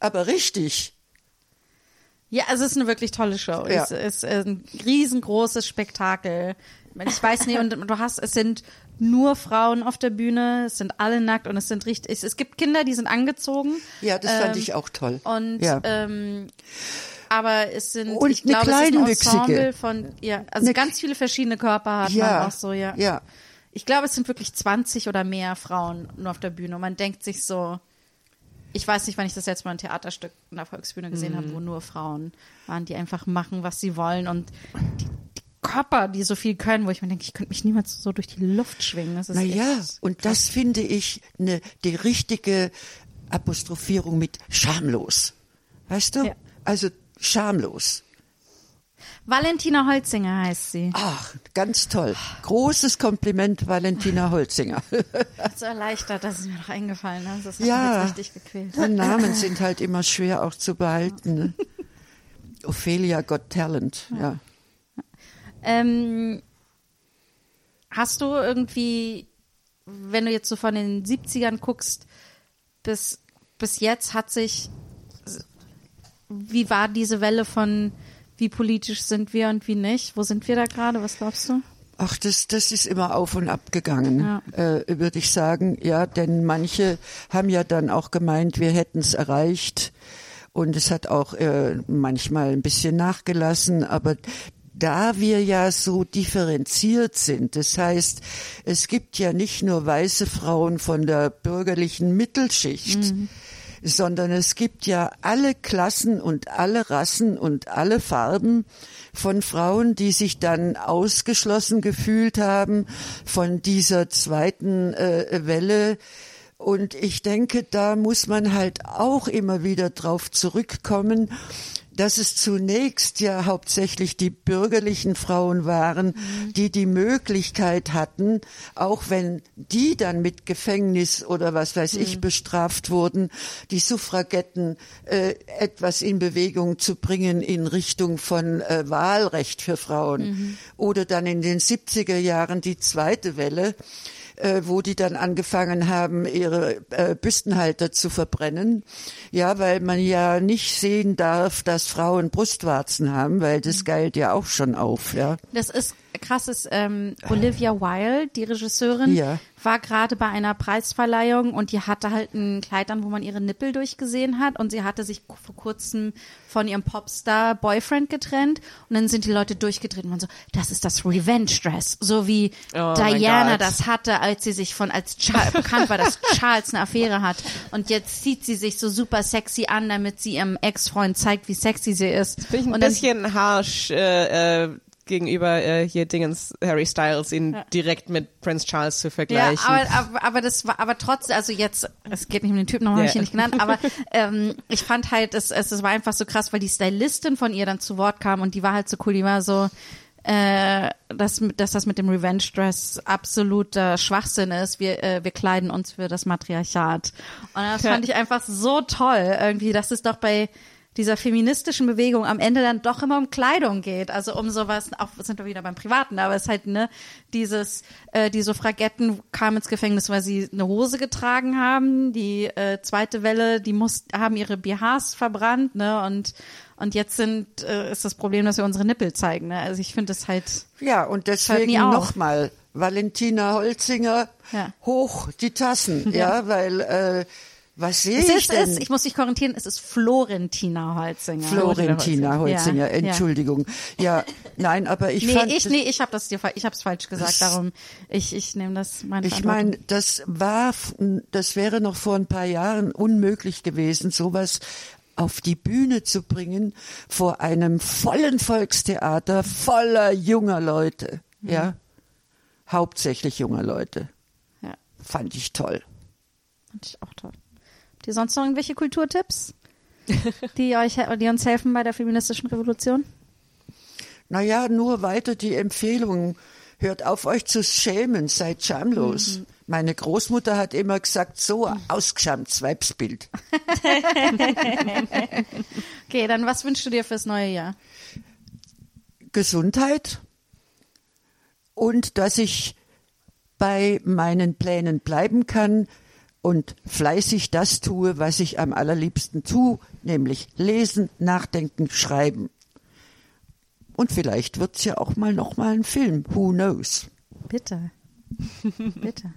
Aber richtig. ja also es ist eine wirklich tolle Show Ja. es ist ein riesengroßes Spektakel ich weiß nicht und du hast es sind nur Frauen auf der Bühne es sind alle nackt und es sind richtig es, es gibt Kinder die sind angezogen Ja, das fand Ähm, ich auch toll. Und ja. ähm, aber es sind, Und ich glaube, es ist ein. Ensemble von, ja, also Eine- ganz viele verschiedene Körper hat ja, man auch so, ja. ja. Ich glaube, es sind wirklich 20 oder mehr Frauen nur auf der Bühne. Und man denkt sich so, ich weiß nicht, wann ich das letzte Mal ein Theaterstück in der Volksbühne gesehen Mhm. habe, wo nur Frauen waren, die einfach machen, was sie wollen und die Körper, die so viel können, wo ich mir denke, ich könnte mich niemals so durch die Luft schwingen. Das ist Naja, und das finde ich ne, die richtige Apostrophierung mit schamlos. Weißt du? Ja. Also schamlos. Valentina Holzinger heißt sie. Ach, ganz toll. Großes Kompliment, Valentina Holzinger. So erleichtert, dass es mir noch eingefallen ist. Das hat Ja. mich richtig gequält. Die Namen sind halt immer schwer auch zu behalten. Ne? Ophelia Got Talent, ja. Ähm, hast du irgendwie, wenn du jetzt so von den 70ern guckst, bis, bis jetzt hat sich, wie war diese Welle von, wie politisch sind wir und wie nicht? Wo sind wir da gerade? Was glaubst du? Ach, das, das ist immer auf und ab gegangen, äh, würde ich sagen. Ja, denn manche haben ja dann auch gemeint, wir hätten es erreicht. Und es hat auch äh, manchmal ein bisschen nachgelassen, aber da wir ja so differenziert sind, das heißt, es gibt ja nicht nur weiße Frauen von der bürgerlichen Mittelschicht, sondern es gibt ja alle Klassen und alle Rassen und alle Farben von Frauen, die sich dann ausgeschlossen gefühlt haben von dieser zweiten äh, Welle. Und ich denke, da muss man halt auch immer wieder drauf zurückkommen, dass es zunächst ja hauptsächlich die bürgerlichen Frauen waren, die die Möglichkeit hatten, auch wenn die dann mit Gefängnis oder was weiß ich bestraft wurden, die Suffragetten äh, etwas in Bewegung zu bringen in Richtung von äh, Wahlrecht für Frauen. Oder dann in den 70er Jahren die zweite Welle äh, wo die dann angefangen haben, ihre äh, Büstenhalter zu verbrennen. Ja, weil man ja nicht sehen darf, dass Frauen Brustwarzen haben, weil das geilt ja auch schon auf, ja. Das ist krass, ist, ähm, Olivia Wilde, die Regisseurin, Ja. war gerade bei einer Preisverleihung und die hatte halt ein Kleid an, wo man ihre Nippel durchgesehen hat und sie hatte sich vor kurzem von ihrem Popstar-Boyfriend getrennt und dann sind die Leute durchgedreht und waren so, das ist das Revenge-Dress, so wie Oh Diana das hatte, als sie sich von, als Charles, bekannt war, dass Charles eine Affäre hat und jetzt zieht sie sich so super sexy an, damit sie ihrem Ex-Freund zeigt, wie sexy sie ist. Finde ich ein und dann bisschen harsh äh, äh, gegenüber äh, hier Dingens Harry Styles, ihn direkt mit Prince Charles zu Ja, vergleichen. aber, aber, aber das war, aber trotzdem, also jetzt, es geht nicht um den Typen, nochmal habe ich Ja. ihn nicht genannt, aber ähm, ich fand halt, es, es, es war einfach so krass, weil die Stylistin von ihr dann zu Wort kam und die war halt so cool, die war so, äh, dass, dass das mit dem Revenge Dress absoluter Schwachsinn ist. Wir, äh, wir kleiden uns für das Matriarchat. Und das fand ich einfach so toll, irgendwie, dass es doch bei dieser feministischen Bewegung am Ende dann doch immer um Kleidung geht. Also um sowas, auch sind wir wieder beim Privaten, aber es ist halt, ne, dieses, äh, die Suffragetten kamen ins Gefängnis, weil sie eine Hose getragen haben. Die äh, zweite Welle, die muss, haben ihre BHs verbrannt, ne, und und jetzt sind, äh, ist das Problem, dass wir unsere Nippel zeigen. Ne? Also ich finde das halt, Ja, und deswegen nochmal, Valentina Holzinger, Ja. hoch die Tassen, ja, weil, äh, was sehe ich ist, denn? es, ich muss dich korrigieren, es ist Florentina Holzinger. Florentina Holzinger, Ja, ja. Entschuldigung. Ja, nein, aber ich nee, fand, ich, nee, ich habe das dir, ich habe es falsch gesagt. Darum, ich, ich nehme das meine ich meine, das war, das wäre noch vor ein paar Jahren unmöglich gewesen, sowas auf die Bühne zu bringen vor einem vollen Volkstheater voller junger Leute, Mhm. ja, hauptsächlich junger Leute. Ja. Fand ich toll. Fand ich auch toll. Habt ihr sonst noch irgendwelche Kulturtipps, die euch, die uns helfen bei der feministischen Revolution? Naja, nur weiter die Empfehlung. Hört auf, euch zu schämen, seid schamlos. Meine Großmutter hat immer gesagt, so ein ausgeschamtes Weibsbild. Okay, dann was wünschst du dir fürs neue Jahr? Gesundheit und dass ich bei meinen Plänen bleiben kann und fleißig das tue, was ich am allerliebsten tue, nämlich lesen, nachdenken, schreiben. Und vielleicht wird's ja auch mal noch mal ein Film. Who knows? Bitte. Bitte.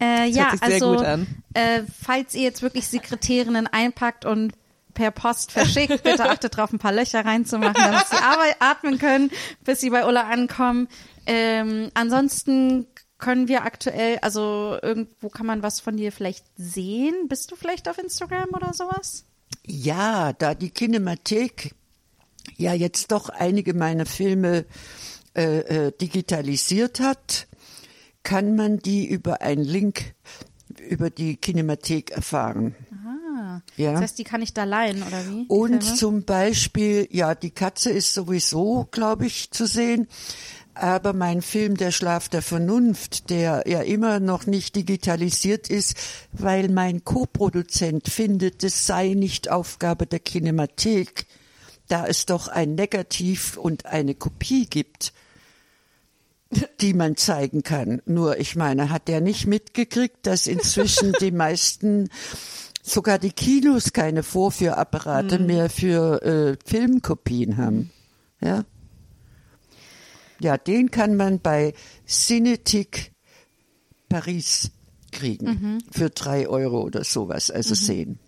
Äh, ja, hört sich sehr also gut an. Äh, falls ihr jetzt wirklich Sekretärinnen einpackt und per Post verschickt, bitte achtet drauf, ein paar Löcher reinzumachen, damit sie atmen können, bis sie bei Ulla ankommen. Ähm, ansonsten können wir aktuell, also irgendwo kann man was von dir vielleicht sehen. Bist du vielleicht auf Instagram oder sowas? Ja, da die Kinemathek ja jetzt doch einige meiner Filme äh, äh, digitalisiert hat, kann man die über einen Link über die Kinemathek erfahren. Ah, Ja. das heißt, die kann ich da leihen, oder wie? Und zum Beispiel, ja, die Katze ist sowieso, glaube ich, zu sehen. Aber mein Film Der Schlaf der Vernunft, der ja immer noch nicht digitalisiert ist, weil mein Co-Produzent findet, es sei nicht Aufgabe der Kinemathek, da es doch ein Negativ und eine Kopie gibt, die man zeigen kann. Nur, ich meine, hat der nicht mitgekriegt, dass inzwischen die meisten sogar die Kinos keine Vorführapparate mehr für äh, Filmkopien haben. Ja. Ja, den kann man bei Cinetic Paris kriegen. Für drei Euro oder sowas, also sehen.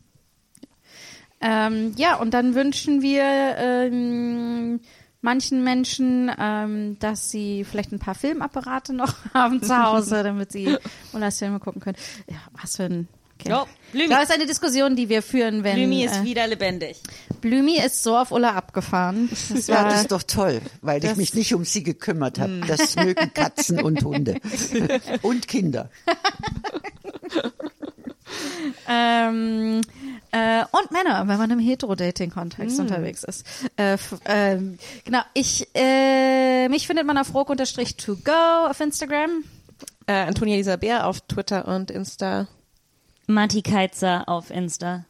Ähm, ja, und dann wünschen wir ähm, manchen Menschen, ähm, dass sie vielleicht ein paar Filmapparate noch haben zu Hause, damit sie Ullas Filme gucken können. Ja, was für ein... Okay. Jo, Blümi. Das ist eine Diskussion, die wir führen, wenn Blümi ist äh, wieder lebendig. Blümi ist so auf Ulla abgefahren. Das Ja, war, das ist doch toll, weil das- ich mich nicht um sie gekümmert habe. Das mögen Katzen und Hunde. und Kinder. ähm, äh, und Männer, wenn man im Hetero-Dating-Kontext unterwegs ist. Äh, ähm, genau, ich, äh, mich findet man auf rock-to-go auf Instagram. Äh, Antonia Lisa Bär auf Twitter und Insta. Matti Keitzer auf Insta.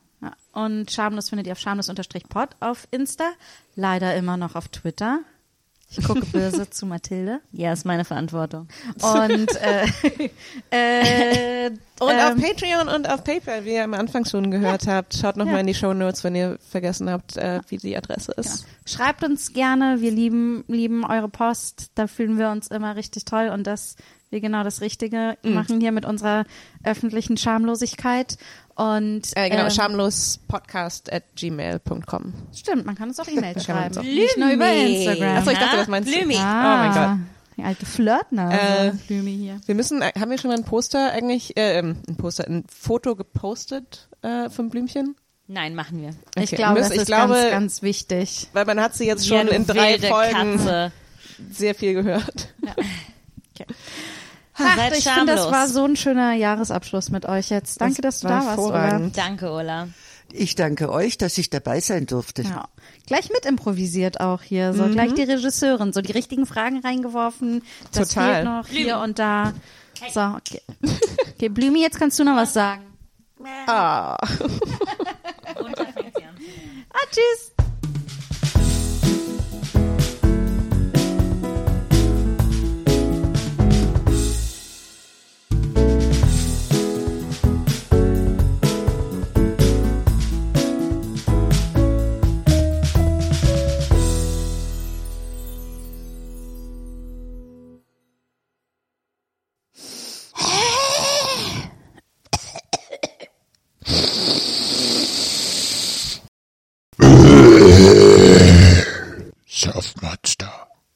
Und Schamlos findet ihr auf schamlos-pod auf Insta. Leider immer noch auf Twitter. Ich gucke böse zu Mathilde. Ja, ist meine Verantwortung. Und, äh, äh, Und auf ähm, Patreon und auf PayPal, wie ihr am Anfang schon gehört habt. Schaut nochmal Ja. in die Show Notes, wenn ihr vergessen habt, äh, wie die Adresse ist. Schreibt uns gerne, wir lieben, lieben eure Post. Da fühlen wir uns immer richtig toll und dass wir genau das Richtige Mhm. machen hier mit unserer öffentlichen Schamlosigkeit. Und Äh, genau, ähm, schamlospodcast at gmail.com. stimmt, man kann uns auch man schreiben. auch- Nicht nur über Instagram. Achso, ich dachte, das meinst du. Blümi. ah, Oh mein Gott. Die alte Flirtnase, Äh, Blümi hier. Wir müssen, äh, haben wir schon mal ein Poster eigentlich, äh, ähm, ein Poster, ein Foto gepostet äh, vom Blümchen? Nein, machen wir. Ich Okay, glaube, müssen- das ich ist glaube- ganz, ganz wichtig. Weil man hat sie jetzt Ja, schon du in drei Folgen Katze. sehr viel gehört. Ach, Seid ich finde, das war so ein schöner Jahresabschluss mit euch jetzt. Danke, Das dass du war da warst, hervorragend. Danke, Ola. Ich danke euch, dass ich dabei sein durfte. Ja. Gleich mit improvisiert auch hier, so gleich die Regisseurin, so die richtigen Fragen reingeworfen. Das Total. fehlt noch hier und da. So, okay. Okay, Blümi, jetzt kannst du noch was sagen. Ah. Ah, tschüss.